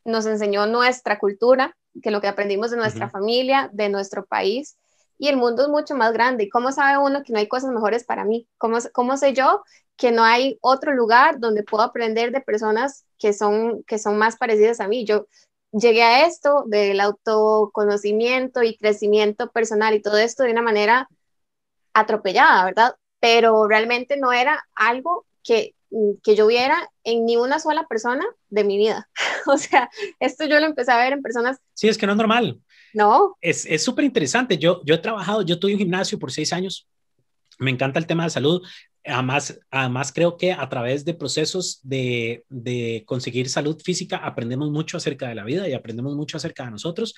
[SPEAKER 1] nos enseñó nuestra cultura, que lo que aprendimos de nuestra familia, de nuestro país. Y el mundo es mucho más grande. ¿Y cómo sabe uno que no hay cosas mejores para mí? ¿Cómo, cómo sé yo que no hay otro lugar donde puedo aprender de personas que son, que son más parecidas a mí? Yo llegué a esto del autoconocimiento y crecimiento personal y todo esto de una manera atropellada, ¿verdad? Pero realmente no era algo que, que yo viera en ni una sola persona de mi vida. [laughs] o sea, esto yo lo empecé a ver en personas.
[SPEAKER 2] Sí, es que no es normal.
[SPEAKER 1] No.
[SPEAKER 2] Es súper interesante. Yo, yo he trabajado, yo tuve un gimnasio por seis años. Me encanta el tema de salud. Además, además creo que a través de procesos de, de, conseguir salud física aprendemos mucho acerca de la vida y aprendemos mucho acerca de nosotros,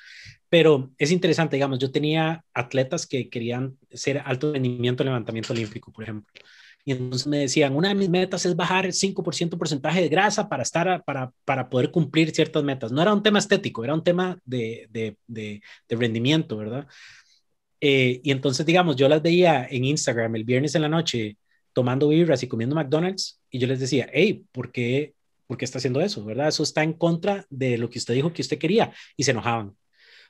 [SPEAKER 2] pero es interesante, digamos, yo tenía atletas que querían ser alto rendimiento en levantamiento olímpico, por ejemplo. Y entonces me decían, una de mis metas es bajar el 5% porcentaje de grasa para, estar para, para poder cumplir ciertas metas. No era un tema estético, era un tema de, de, de, rendimiento, ¿verdad? Eh, y entonces, digamos, yo las veía en Instagram el viernes en la noche tomando birras y comiendo McDonald's y yo les decía, hey, ¿por qué, ¿por qué está haciendo eso? ¿Verdad? Eso está en contra de lo que usted dijo que usted quería y se enojaban.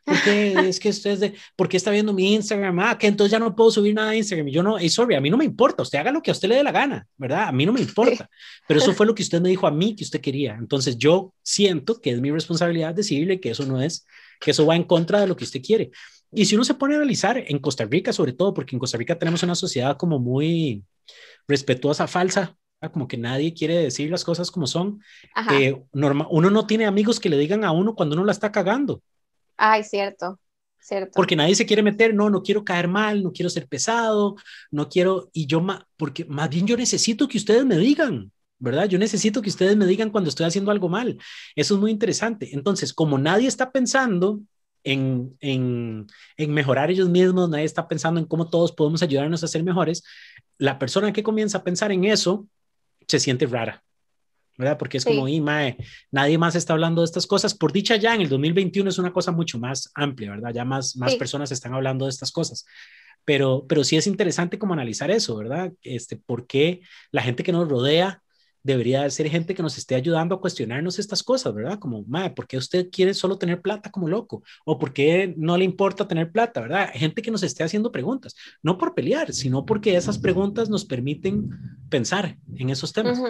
[SPEAKER 2] ¿Por qué? es que usted es de, ¿por qué está viendo mi Instagram? Ah, que entonces ya no puedo subir nada a Instagram. Y yo no, hey, sorry, a mí no me importa, usted haga lo que a usted le dé la gana, ¿verdad? A mí no me importa. Pero eso fue lo que usted me dijo a mí que usted quería. Entonces yo siento que es mi responsabilidad decirle que eso no es, que eso va en contra de lo que usted quiere. Y si uno se pone a analizar en Costa Rica, sobre todo, porque en Costa Rica tenemos una sociedad como muy respetuosa, falsa, como que nadie quiere decir las cosas como son. Eh, norma, uno no tiene amigos que le digan a uno cuando uno la está cagando.
[SPEAKER 1] Ay, cierto, cierto.
[SPEAKER 2] Porque nadie se quiere meter, no, no quiero caer mal, no quiero ser pesado, no quiero, y yo, porque más bien yo necesito que ustedes me digan, ¿verdad? Yo necesito que ustedes me digan cuando estoy haciendo algo mal. Eso es muy interesante. Entonces, como nadie está pensando en, en, en, mejorar ellos mismos, nadie está pensando en cómo todos podemos ayudarnos a ser mejores, la persona que comienza a pensar en eso se siente rara. ¿Verdad? Porque es como, y mae, nadie más está hablando de estas cosas. Por dicha ya en el 2021 es una cosa mucho más amplia, ¿verdad? Ya más, más personas están hablando de estas cosas. Pero, pero sí es interesante como analizar eso, ¿verdad? Este, ¿Por qué la gente que nos rodea debería ser gente que nos esté ayudando a cuestionarnos estas cosas, ¿verdad? Como, mae, ¿por qué usted quiere solo tener plata como loco? ¿O por qué no le importa tener plata, ¿verdad? Gente que nos esté haciendo preguntas, no por pelear, sino porque esas preguntas nos permiten pensar en esos temas.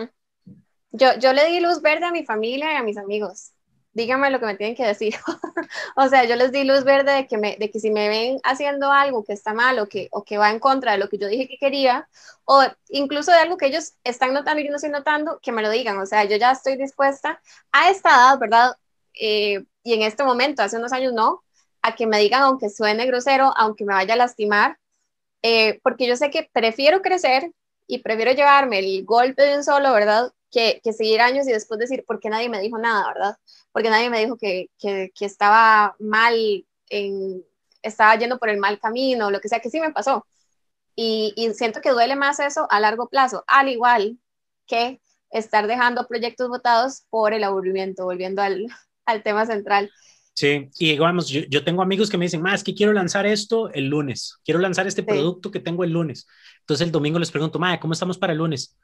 [SPEAKER 1] Yo, yo le di luz verde a mi familia y a mis amigos. Díganme lo que me tienen que decir. [laughs] o sea, yo les di luz verde de que, me, de que si me ven haciendo algo que está mal o que, o que va en contra de lo que yo dije que quería, o incluso de algo que ellos están notando y yo no estoy notando, que me lo digan. O sea, yo ya estoy dispuesta a esta edad, ¿verdad? Eh, y en este momento, hace unos años no, a que me digan, aunque suene grosero, aunque me vaya a lastimar, eh, porque yo sé que prefiero crecer y prefiero llevarme el golpe de un solo, ¿verdad? Que, seguir años y después decir, ¿por qué nadie me dijo nada, verdad? Porque nadie me dijo que, que, que estaba mal, en, estaba yendo por el mal camino, lo que sea, que sí me pasó. Y, y, siento que duele más eso a largo plazo, al igual que estar dejando proyectos votados por el aburrimiento, volviendo al, [laughs] al tema central.
[SPEAKER 2] Sí, y digamos, yo, yo, tengo amigos que me dicen, más que quiero lanzar esto el lunes, quiero lanzar este producto que tengo el lunes. Entonces el domingo les pregunto, Madre, ¿cómo estamos para el lunes?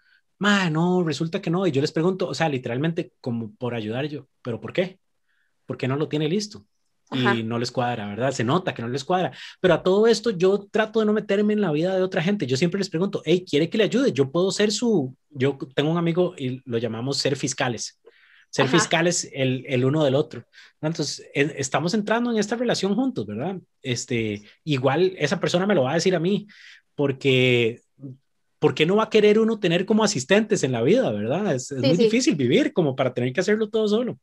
[SPEAKER 2] Ma, no, resulta que no. Y yo les pregunto, o sea, literalmente como por ayudar yo, ¿pero por qué? ¿Por qué no lo tiene listo? Y no les cuadra, ¿verdad? Se nota que no les cuadra. Pero a todo esto yo trato de no meterme en la vida de otra gente. Yo siempre les pregunto, hey, ¿quiere que le ayude? Yo puedo ser su, yo tengo un amigo y lo llamamos ser fiscales. Ser fiscales el, el, uno del otro. Entonces, estamos entrando en esta relación juntos, ¿verdad? Este, igual esa persona me lo va a decir a mí, porque ¿por qué no va a querer uno tener como asistentes en la vida, verdad? Es, muy difícil vivir como para tener que hacerlo todo solo.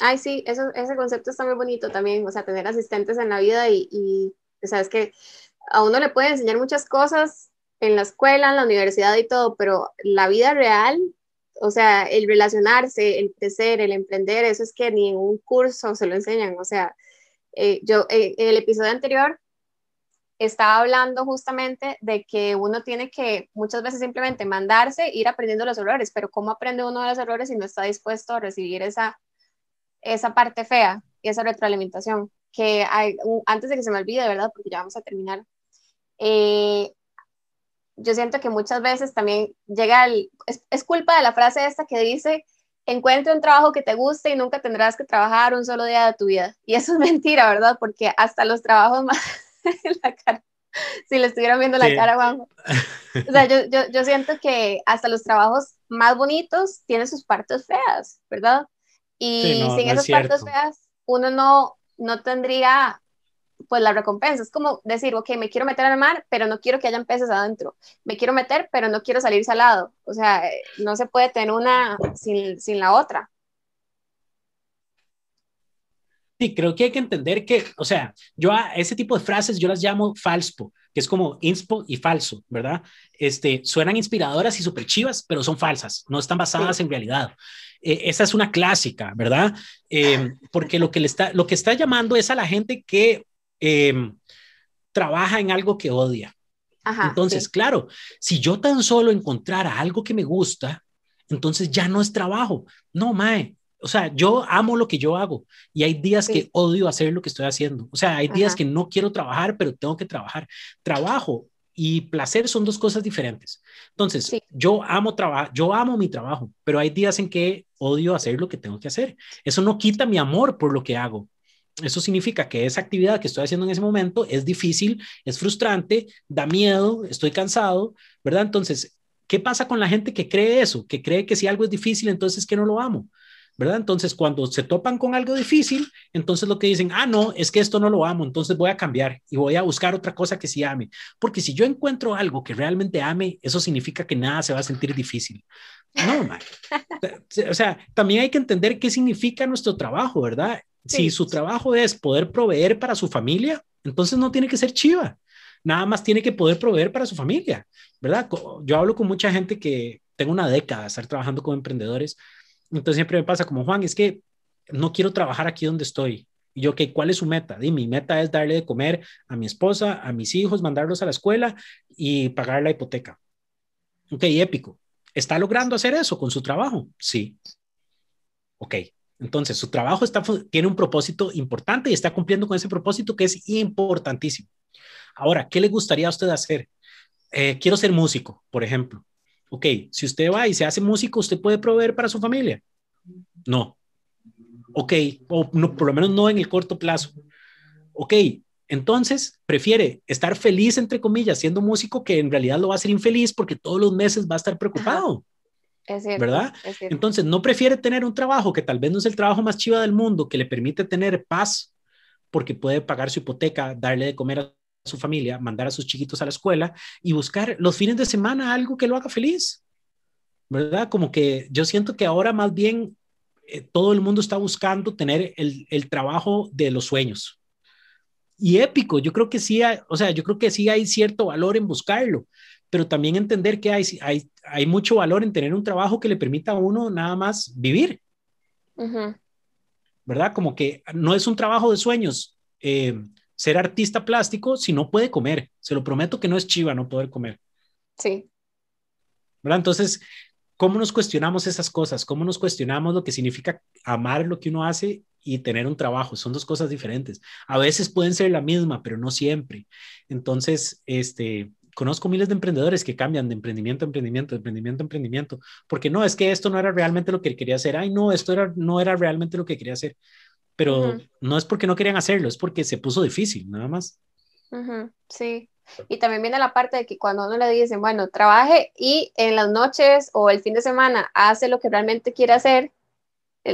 [SPEAKER 1] Ay, sí, eso, ese concepto está muy bonito también, o sea, tener asistentes en la vida y, y o sea, es que a uno le puede enseñar muchas cosas en la escuela, en la universidad y todo, pero la vida real, o sea, el relacionarse, el crecer, el emprender, eso es que ni en un curso se lo enseñan, o sea, eh, yo eh, en el episodio anterior estaba hablando justamente de que uno tiene que muchas veces simplemente mandarse, ir aprendiendo los errores, pero ¿cómo aprende uno de los errores si no está dispuesto a recibir esa, esa parte fea y esa retroalimentación? que antes de que se me olvide, ¿verdad? Porque ya vamos a terminar. Eh, yo siento que muchas veces también llega el, es, culpa de la frase esta que dice, encuentra un trabajo que te guste y nunca tendrás que trabajar un solo día de tu vida. Y eso es mentira, ¿verdad? Porque hasta los trabajos [laughs] más [laughs] la cara, si le estuvieran viendo la cara, Juan. O sea, yo, yo, yo, siento que hasta los trabajos más bonitos tienen sus partes feas, ¿verdad? Y sin esas partes feas, uno no, no tendría pues la recompensa. Es como decir, ok, me quiero meter al mar, pero no quiero que hayan peces adentro. Me quiero meter, pero no quiero salir salado. O sea, no se puede tener una sin, sin la otra.
[SPEAKER 2] Sí, creo que hay que entender que, o sea, yo a ese tipo de frases yo las llamo falspo, que es como inspo y falso, ¿verdad? Este, suenan inspiradoras y súper chivas, pero son falsas, no están basadas en realidad. Eh, esa es una clásica, ¿verdad? Eh, porque lo que, le está, lo que está llamando es a la gente que Em, trabaja en algo que odia. entonces, claro, si yo tan solo encontrara algo que me gusta, entonces ya no es trabajo. No, Mae. O sea, yo amo lo que yo hago y hay días que odio hacer lo que estoy haciendo. O sea, hay días que no quiero trabajar, pero tengo que trabajar. Trabajo y placer son dos cosas diferentes. Entonces, yo amo trabajar, yo amo mi trabajo, pero hay días en que odio hacer lo que tengo que hacer. Eso no quita mi amor por lo que hago. Eso significa que esa actividad que estoy haciendo en ese momento es difícil, es frustrante, da miedo, estoy cansado, ¿verdad? Entonces, ¿qué pasa con la gente que cree eso? Que cree que si algo es difícil, entonces que no lo amo, ¿verdad? Entonces, cuando se topan con algo difícil, entonces lo que dicen, ah, no, es que esto no lo amo, entonces voy a cambiar y voy a buscar otra cosa que sí ame. Porque si yo encuentro algo que realmente ame, eso significa que nada se va a sentir difícil. No, [laughs] o sea, también hay que entender qué significa nuestro trabajo, ¿verdad? Si su trabajo es poder proveer para su familia, entonces no tiene que ser chiva. Nada más tiene que poder proveer para su familia, ¿verdad? Yo hablo con mucha gente que tengo una década de estar trabajando con emprendedores. Entonces siempre me pasa como, Juan, es que no quiero trabajar aquí donde estoy. Y yo, ¿qué? ¿cuál es su meta? Y mi meta es darle de comer a mi esposa, a mis hijos, mandarlos a la escuela y pagar la hipoteca. Ok, épico. ¿Está logrando hacer eso con su trabajo? Sí. Ok, entonces, su trabajo está, tiene un propósito importante y está cumpliendo con ese propósito que es importantísimo. Ahora, ¿qué le gustaría a usted hacer? Eh, quiero ser músico, por ejemplo. Ok, si usted va y se hace músico, ¿usted puede proveer para su familia? No. Ok, o no, por lo menos no en el corto plazo. Ok, entonces prefiere estar feliz, entre comillas, siendo músico, que en realidad lo va a hacer infeliz porque todos los meses va a estar preocupado. ¿Verdad? Entonces, no prefiere tener un trabajo que tal vez no es el trabajo más chiva del mundo, que le permite tener paz, porque puede pagar su hipoteca, darle de comer a su familia, mandar a sus chiquitos a la escuela y buscar los fines de semana algo que lo haga feliz. ¿Verdad? Como que yo siento que ahora más bien eh, todo el mundo está buscando tener el, el, trabajo de los sueños. Y épico, yo creo que sí, o sea, yo creo que sí hay cierto valor en buscarlo, pero también entender que hay, hay, hay mucho valor en tener un trabajo que le permita a uno nada más vivir. ¿Verdad? Como que no es un trabajo de sueños eh, ser artista plástico si no puede comer. Se lo prometo que no es chiva no poder comer.
[SPEAKER 1] Sí.
[SPEAKER 2] ¿Verdad? Entonces, ¿cómo nos cuestionamos esas cosas? ¿Cómo nos cuestionamos lo que significa amar lo que uno hace y tener un trabajo? Son dos cosas diferentes. A veces pueden ser la misma, pero no siempre. Entonces, este, conozco miles de emprendedores que cambian de emprendimiento a emprendimiento, de emprendimiento a emprendimiento, porque no, es que esto no era realmente lo que quería hacer, ay, no, esto era, no era realmente lo que quería hacer, pero no es porque no querían hacerlo, es porque se puso difícil, nada más.
[SPEAKER 1] Sí, y también viene la parte de que cuando uno le dicen, bueno, trabaje y en las noches o el fin de semana hace lo que realmente quiere hacer,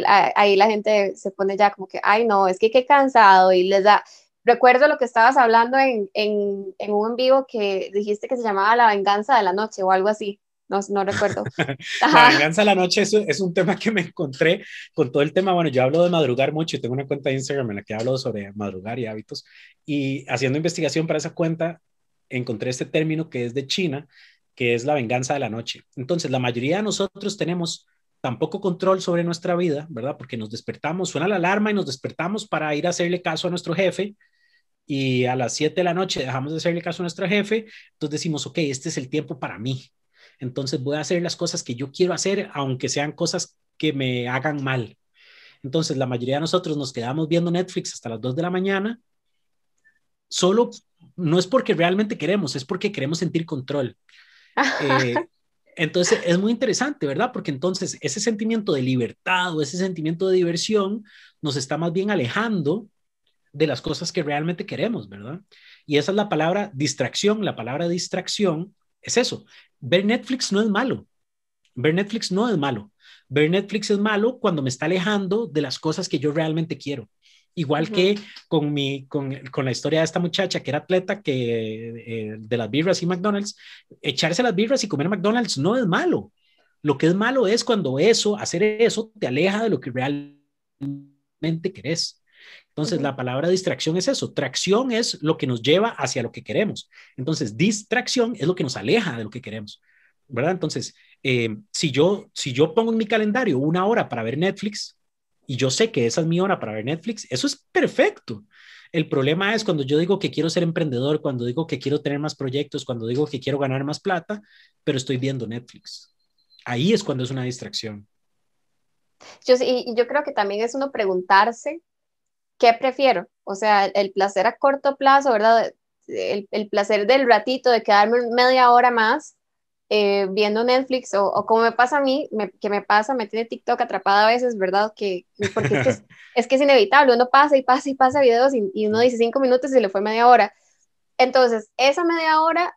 [SPEAKER 1] ahí la gente se pone ya como que, ay, no, es que qué cansado y les da, Recuerdo lo que estabas hablando en, en, en, un vivo que dijiste que se llamaba La venganza de la noche o algo así. No, no recuerdo. [laughs]
[SPEAKER 2] la venganza de la noche es, es, un tema que me encontré con todo el tema. Bueno, yo hablo de madrugar mucho y tengo una cuenta de Instagram en la que hablo sobre madrugar y hábitos. Y haciendo investigación para esa cuenta, encontré este término que es de China, que es la venganza de la noche. Entonces, la mayoría de nosotros tenemos tampoco control sobre nuestra vida, ¿verdad? Porque nos despertamos, suena la alarma y nos despertamos para ir a hacerle caso a nuestro jefe y a las 7 de la noche dejamos de hacerle caso a nuestro jefe, entonces decimos, ok, este es el tiempo para mí. Entonces voy a hacer las cosas que yo quiero hacer, aunque sean cosas que me hagan mal. Entonces, la mayoría de nosotros nos quedamos viendo Netflix hasta las 2 de la mañana, solo no es porque realmente queremos, es porque queremos sentir control. [laughs] Eh, entonces, es muy interesante, ¿verdad? Porque entonces ese sentimiento de libertad o ese sentimiento de diversión nos está más bien alejando de las cosas que realmente queremos, ¿verdad? Y esa es la palabra distracción. La palabra distracción es eso. Ver Netflix no es malo. Ver Netflix no es malo. Ver Netflix es malo cuando me está alejando de las cosas que yo realmente quiero. Igual que con, mi, con, con, la historia de esta muchacha que era atleta que, eh, de las birras y McDonald's, echarse las birras y comer McDonald's no es malo. Lo que es malo es cuando eso, hacer eso, te aleja de lo que realmente querés. Entonces, la palabra distracción es eso. Tracción es lo que nos lleva hacia lo que queremos. Entonces, distracción es lo que nos aleja de lo que queremos. ¿Verdad? Entonces, eh, si, yo, si yo pongo en mi calendario una hora para ver Netflix, y yo sé que esa es mi hora para ver Netflix, eso es perfecto. El problema es cuando yo digo que quiero ser emprendedor, cuando digo que quiero tener más proyectos, cuando digo que quiero ganar más plata, pero estoy viendo Netflix. Ahí es cuando es una distracción.
[SPEAKER 1] Yo, y yo creo que también es uno preguntarse qué prefiero. O sea, el placer a corto plazo, ¿verdad? El, el placer del ratito, de quedarme media hora más, eh, viendo Netflix o, como me pasa a mí, que me pasa, me tiene TikTok atrapada a veces, ¿verdad? Que, porque es que es, [laughs] que es inevitable, uno pasa y pasa y pasa videos y, uno dice cinco minutos y se le fue media hora. Entonces, esa media hora,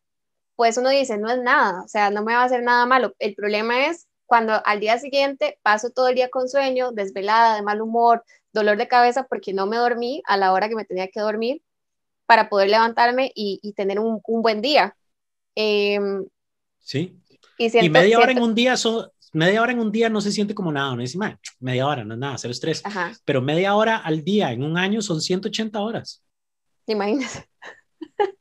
[SPEAKER 1] pues uno dice, no es nada, o sea, no me va a hacer nada malo. El problema es cuando al día siguiente paso todo el día con sueño, desvelada, de mal humor, dolor de cabeza porque no me dormí a la hora que me tenía que dormir para poder levantarme y, tener un, un, buen día. Eh,
[SPEAKER 2] Sí. Y, media hora en un día, media hora en un día no se siente como nada, no es media hora, no es nada, cero estrés. Pero media hora al día en un año son 180 horas.
[SPEAKER 1] Imagínese.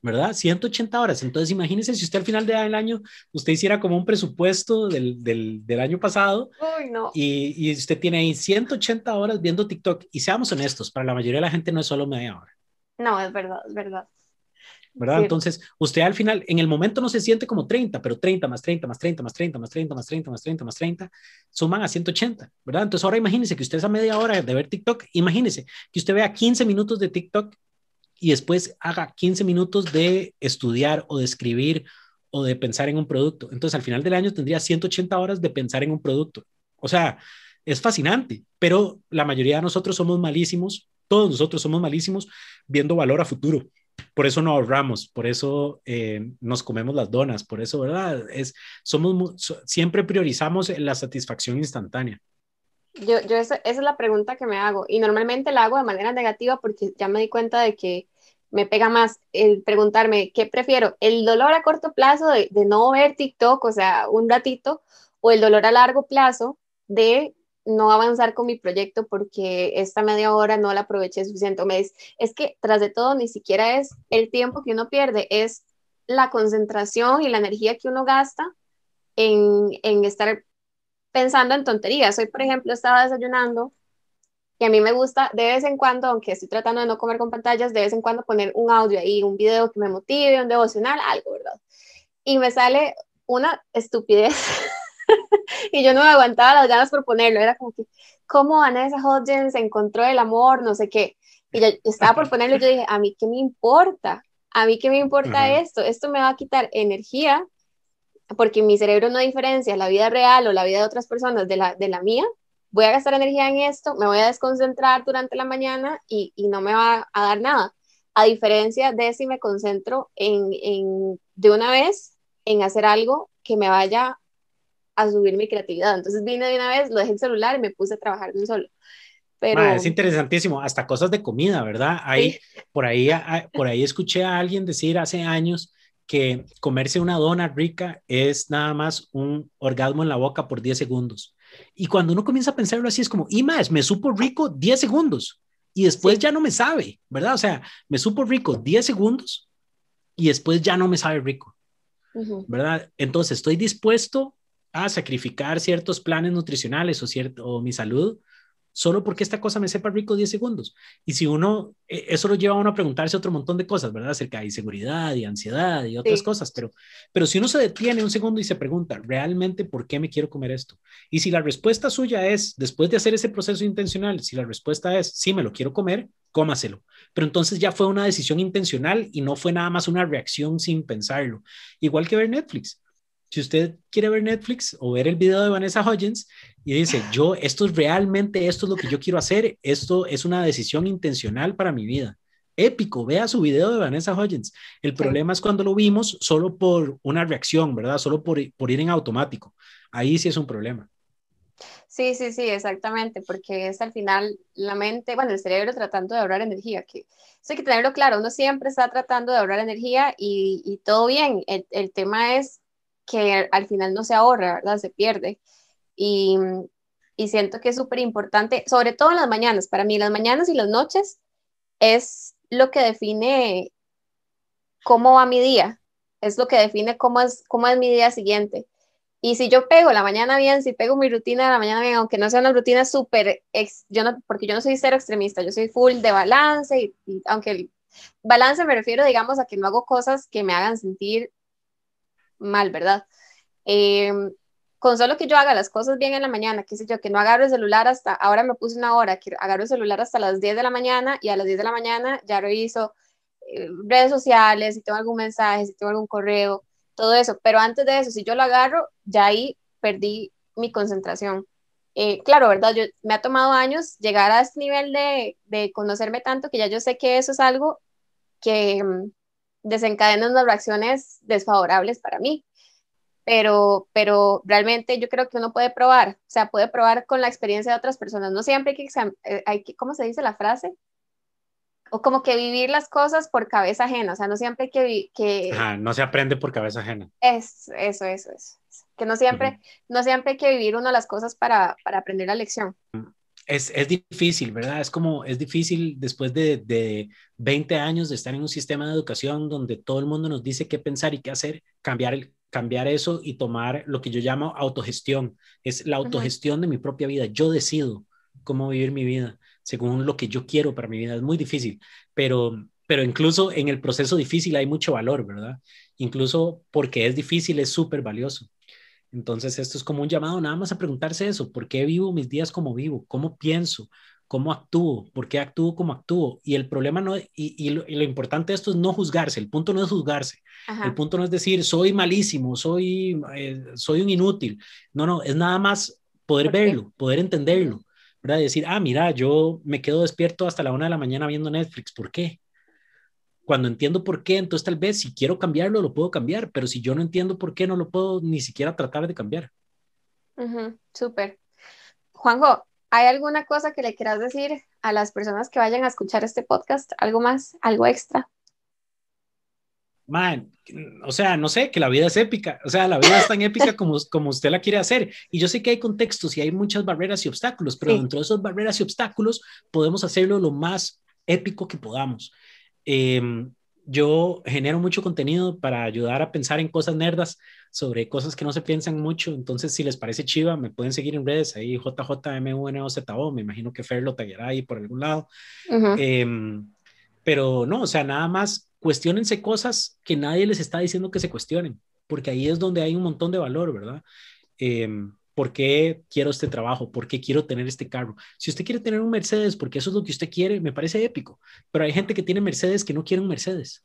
[SPEAKER 2] ¿Verdad? 180 horas. Entonces, imagínese si usted al final del año, usted hiciera como un presupuesto del, del, del año pasado
[SPEAKER 1] Uy, no.
[SPEAKER 2] y, y, usted tiene ahí 180 horas viendo TikTok. Y seamos honestos, para la mayoría de la gente no es solo media hora.
[SPEAKER 1] No, es verdad, es verdad.
[SPEAKER 2] ¿verdad? Entonces, usted al final, en el momento no se siente como 30, pero 30 más 30 más 30 más 30 más 30 más 30 más 30 más 30 suman a 180, ¿verdad? Entonces, ahora imagínese que usted esa media hora de ver TikTok, imagínese que usted vea 15 minutos de TikTok y después haga 15 minutos de estudiar o de escribir o de pensar en un producto. Entonces, al final del año tendría 180 horas de pensar en un producto. O sea, es fascinante, pero la mayoría de nosotros somos malísimos, todos nosotros somos malísimos viendo valor a futuro por eso no ahorramos, por eso eh, nos comemos las donas, por eso, ¿verdad? Es, somos, siempre priorizamos la satisfacción instantánea.
[SPEAKER 1] Yo, yo esa, es la pregunta que me hago y normalmente la hago de manera negativa porque ya me di cuenta de que me pega más el preguntarme qué prefiero, el dolor a corto plazo de, no ver TikTok, o sea, un ratito, o el dolor a largo plazo de no avanzar con mi proyecto porque esta media hora no la aproveché suficiente. Me es que tras de todo ni siquiera es el tiempo que uno pierde, es la concentración y la energía que uno gasta en, en estar pensando en tonterías. Hoy, por ejemplo, estaba desayunando y a mí me gusta de vez en cuando, aunque estoy tratando de no comer con pantallas, de vez en cuando poner un audio ahí, un video que me motive, un devocional, algo, ¿verdad? Y me sale una estupidez [laughs] y yo no me aguantaba las ganas por ponerlo, era como que, ¿cómo Vanessa Hodgins encontró el amor? No sé qué. Y yo estaba por ponerlo y yo dije, ¿a mí qué me importa? ¿A mí qué me importa esto? Esto me va a quitar energía porque mi cerebro no diferencia la vida real o la vida de otras personas de la, de la mía. Voy a gastar energía en esto, me voy a desconcentrar durante la mañana y, y no me va a dar nada. A diferencia de si me concentro en, en, de una vez en hacer algo que me vaya a subir mi creatividad. Entonces vine de una vez, lo dejé el celular y me puse a trabajar de un solo. Pero...
[SPEAKER 2] es interesantísimo, hasta cosas de comida, ¿verdad? Ahí, por, ahí, por ahí escuché a alguien decir hace años que comerse una dona rica es nada más un orgasmo en la boca por 10 segundos. Y cuando uno comienza a pensarlo así, es como, y más, me supo rico 10 segundos y después ya no me sabe, ¿verdad? O sea, me supo rico 10 segundos y después ya no me sabe rico, ¿verdad? Entonces, estoy dispuesto a sacrificar ciertos planes nutricionales o, cierto, o mi salud solo porque esta cosa me sepa rico 10 segundos. Y si uno, eh, eso lo lleva a uno a preguntarse otro montón de cosas, ¿verdad? Acerca de inseguridad y ansiedad y otras cosas, pero, pero si uno se detiene un segundo y se pregunta, ¿realmente por qué me quiero comer esto? Y si la respuesta suya es, después de hacer ese proceso intencional, si la respuesta es, sí, me lo quiero comer, cómaselo. Pero entonces ya fue una decisión intencional y no fue nada más una reacción sin pensarlo. Igual que ver Netflix. Si usted quiere ver Netflix o ver el video de Vanessa Hudgens y dice, [laughs] yo, esto es realmente, esto es lo que yo quiero hacer, esto es una decisión intencional para mi vida. Épico, vea su video de Vanessa Hudgens. El problema es cuando lo vimos solo por una reacción, ¿verdad? Solo por, por ir en automático. Ahí sí es un problema.
[SPEAKER 1] Sí, sí, sí, exactamente, porque es al final la mente, bueno, el cerebro tratando de ahorrar energía, que eso hay que tenerlo claro, uno siempre está tratando de ahorrar energía y, y todo bien, el, el, tema es que al final no se ahorra, ¿verdad? Se pierde. Y, y siento que es súper importante, sobre todo en las mañanas, para mí las mañanas y las noches es lo que define cómo va mi día, es lo que define cómo es, cómo es mi día siguiente. Y si yo pego la mañana bien, si pego mi rutina de la mañana bien, aunque no sea una rutina súper, yo no, porque yo no soy cero extremista, yo soy full de balance, y, aunque el balance me refiero, digamos, a que no hago cosas que me hagan sentir mal, ¿verdad? Em, con solo que yo haga las cosas bien en la mañana, qué sé yo, que no agarro el celular hasta, ahora me puse una hora, que agarro el celular hasta las 10 de la mañana y a las 10 de la mañana ya reviso eh, redes sociales, si tengo algún mensaje, si tengo algún correo, todo eso. Pero antes de eso, si yo lo agarro, ya ahí perdí mi concentración. Eh, claro, ¿verdad? Yo, me ha tomado años llegar a este nivel de, de, conocerme tanto que ya yo sé que eso es algo que um, desencadena unas reacciones desfavorables para mí. Pero, pero realmente yo creo que uno puede probar, o sea, puede probar con la experiencia de otras personas. No siempre hay que, eh, hay que ¿cómo se dice la frase? o como que vivir las cosas por cabeza ajena, o sea, no siempre que... que
[SPEAKER 2] Ajá, no se aprende por cabeza ajena.
[SPEAKER 1] Es, eso, eso, eso. Que no siempre, no siempre hay que vivir uno las cosas para, para aprender la lección.
[SPEAKER 2] Es, es, difícil, ¿verdad? Es como, es difícil después de, de 20 años de estar en un sistema de educación donde todo el mundo nos dice qué pensar y qué hacer, cambiar, el, cambiar eso y tomar lo que yo llamo autogestión. Es la autogestión de mi propia vida. Yo decido cómo vivir mi vida según lo que yo quiero para mi vida. Es muy difícil, pero, pero incluso en el proceso difícil hay mucho valor, ¿verdad? Incluso porque es difícil, es súper valioso. Entonces, esto es como un llamado nada más a preguntarse eso, ¿por qué vivo mis días como vivo? ¿Cómo pienso? ¿Cómo actúo? ¿Por qué actúo como actúo? Y el problema no, y, y, lo, y lo, importante de esto es no juzgarse, el punto no es juzgarse, Ajá. el punto no es decir, soy malísimo, soy, eh, soy un inútil, no, no, es nada más poder verlo, poder entenderlo, ¿verdad? decir, ah, mira, yo me quedo despierto hasta la una de la mañana viendo Netflix, ¿por qué? Cuando entiendo por qué, entonces tal vez si quiero cambiarlo, lo puedo cambiar, pero si yo no entiendo por qué, no lo puedo ni siquiera tratar de cambiar.
[SPEAKER 1] Uh -huh, Súper. Juanjo, ¿hay alguna cosa que le quieras decir a las personas que vayan a escuchar este podcast? ¿Algo más? ¿Algo extra?
[SPEAKER 2] man, o sea, no sé, que la vida es épica, o sea, la vida es tan épica [laughs] como, como usted la quiere hacer. Y yo sé que hay contextos y hay muchas barreras y obstáculos, pero sí. dentro de esas barreras y obstáculos podemos hacerlo lo más épico que podamos. Eh, yo genero mucho contenido para ayudar a pensar en cosas nerdas, sobre cosas que no se piensan mucho. Entonces, si les parece chiva, me pueden seguir en redes, ahí JJMUNOZO, me imagino que Fer lo tallará ahí por algún lado. Uh -huh. eh, pero no, o sea, nada más cuestionense cosas que nadie les está diciendo que se cuestionen, porque ahí es donde hay un montón de valor, ¿verdad? Eh, ¿Por qué quiero este trabajo? ¿Por qué quiero tener este carro? Si usted quiere tener un Mercedes porque eso es lo que usted quiere, me parece épico, pero hay gente que tiene Mercedes que no quiere un Mercedes,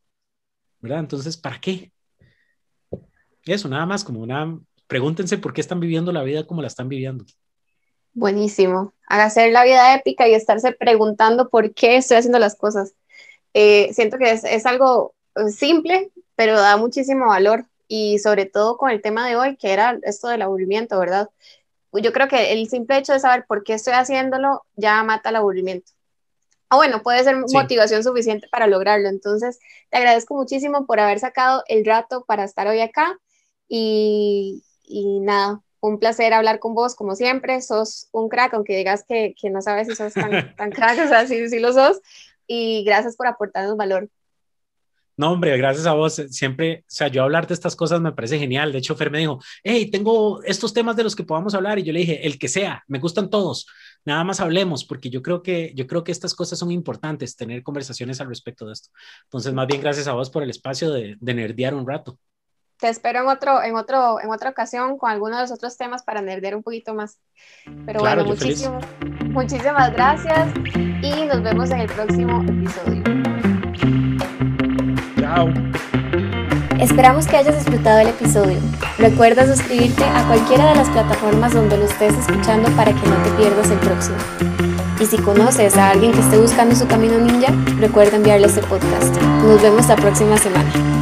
[SPEAKER 2] ¿verdad? Entonces, ¿para qué? Eso, nada más como una... Pregúntense por qué están viviendo la vida como la están viviendo.
[SPEAKER 1] Buenísimo. Hacer la vida épica y estarse preguntando por qué estoy haciendo las cosas eh, siento que es, es, algo simple, pero da muchísimo valor y sobre todo con el tema de hoy, que era esto del aburrimiento, ¿verdad? Yo creo que el simple hecho de saber por qué estoy haciéndolo ya mata el aburrimiento. Ah, bueno, puede ser sí. motivación suficiente para lograrlo. Entonces, te agradezco muchísimo por haber sacado el rato para estar hoy acá y, y nada, un placer hablar con vos, como siempre. Sos un crack, aunque digas que, que no sabes si sos tan, [laughs] tan crack, o sea, sí, sí lo sos, y gracias por aportarnos valor.
[SPEAKER 2] No, hombre, gracias a vos. Siempre, o sea, yo hablar de estas cosas me parece genial. De hecho, Fer me dijo, hey, tengo estos temas de los que podamos hablar. Y yo le dije, el que sea, me gustan todos. nada más hablemos, porque yo creo que, yo creo que estas cosas son importantes, tener conversaciones al respecto de esto. Entonces, más bien gracias a vos por el espacio de, de nerdear un rato.
[SPEAKER 3] Te espero en, otro, en, otro, en otra ocasión con alguno de los otros temas para nerdear un poquito más. Pero bueno, muchísimo, muchísimas gracias y nos vemos en el próximo episodio.
[SPEAKER 1] Esperamos que hayas disfrutado el episodio. Recuerda suscribirte a cualquiera de las plataformas donde lo estés escuchando para que no te pierdas el próximo. Y si conoces a alguien que esté buscando su camino ninja, recuerda enviarle este podcast. Nos vemos la próxima semana.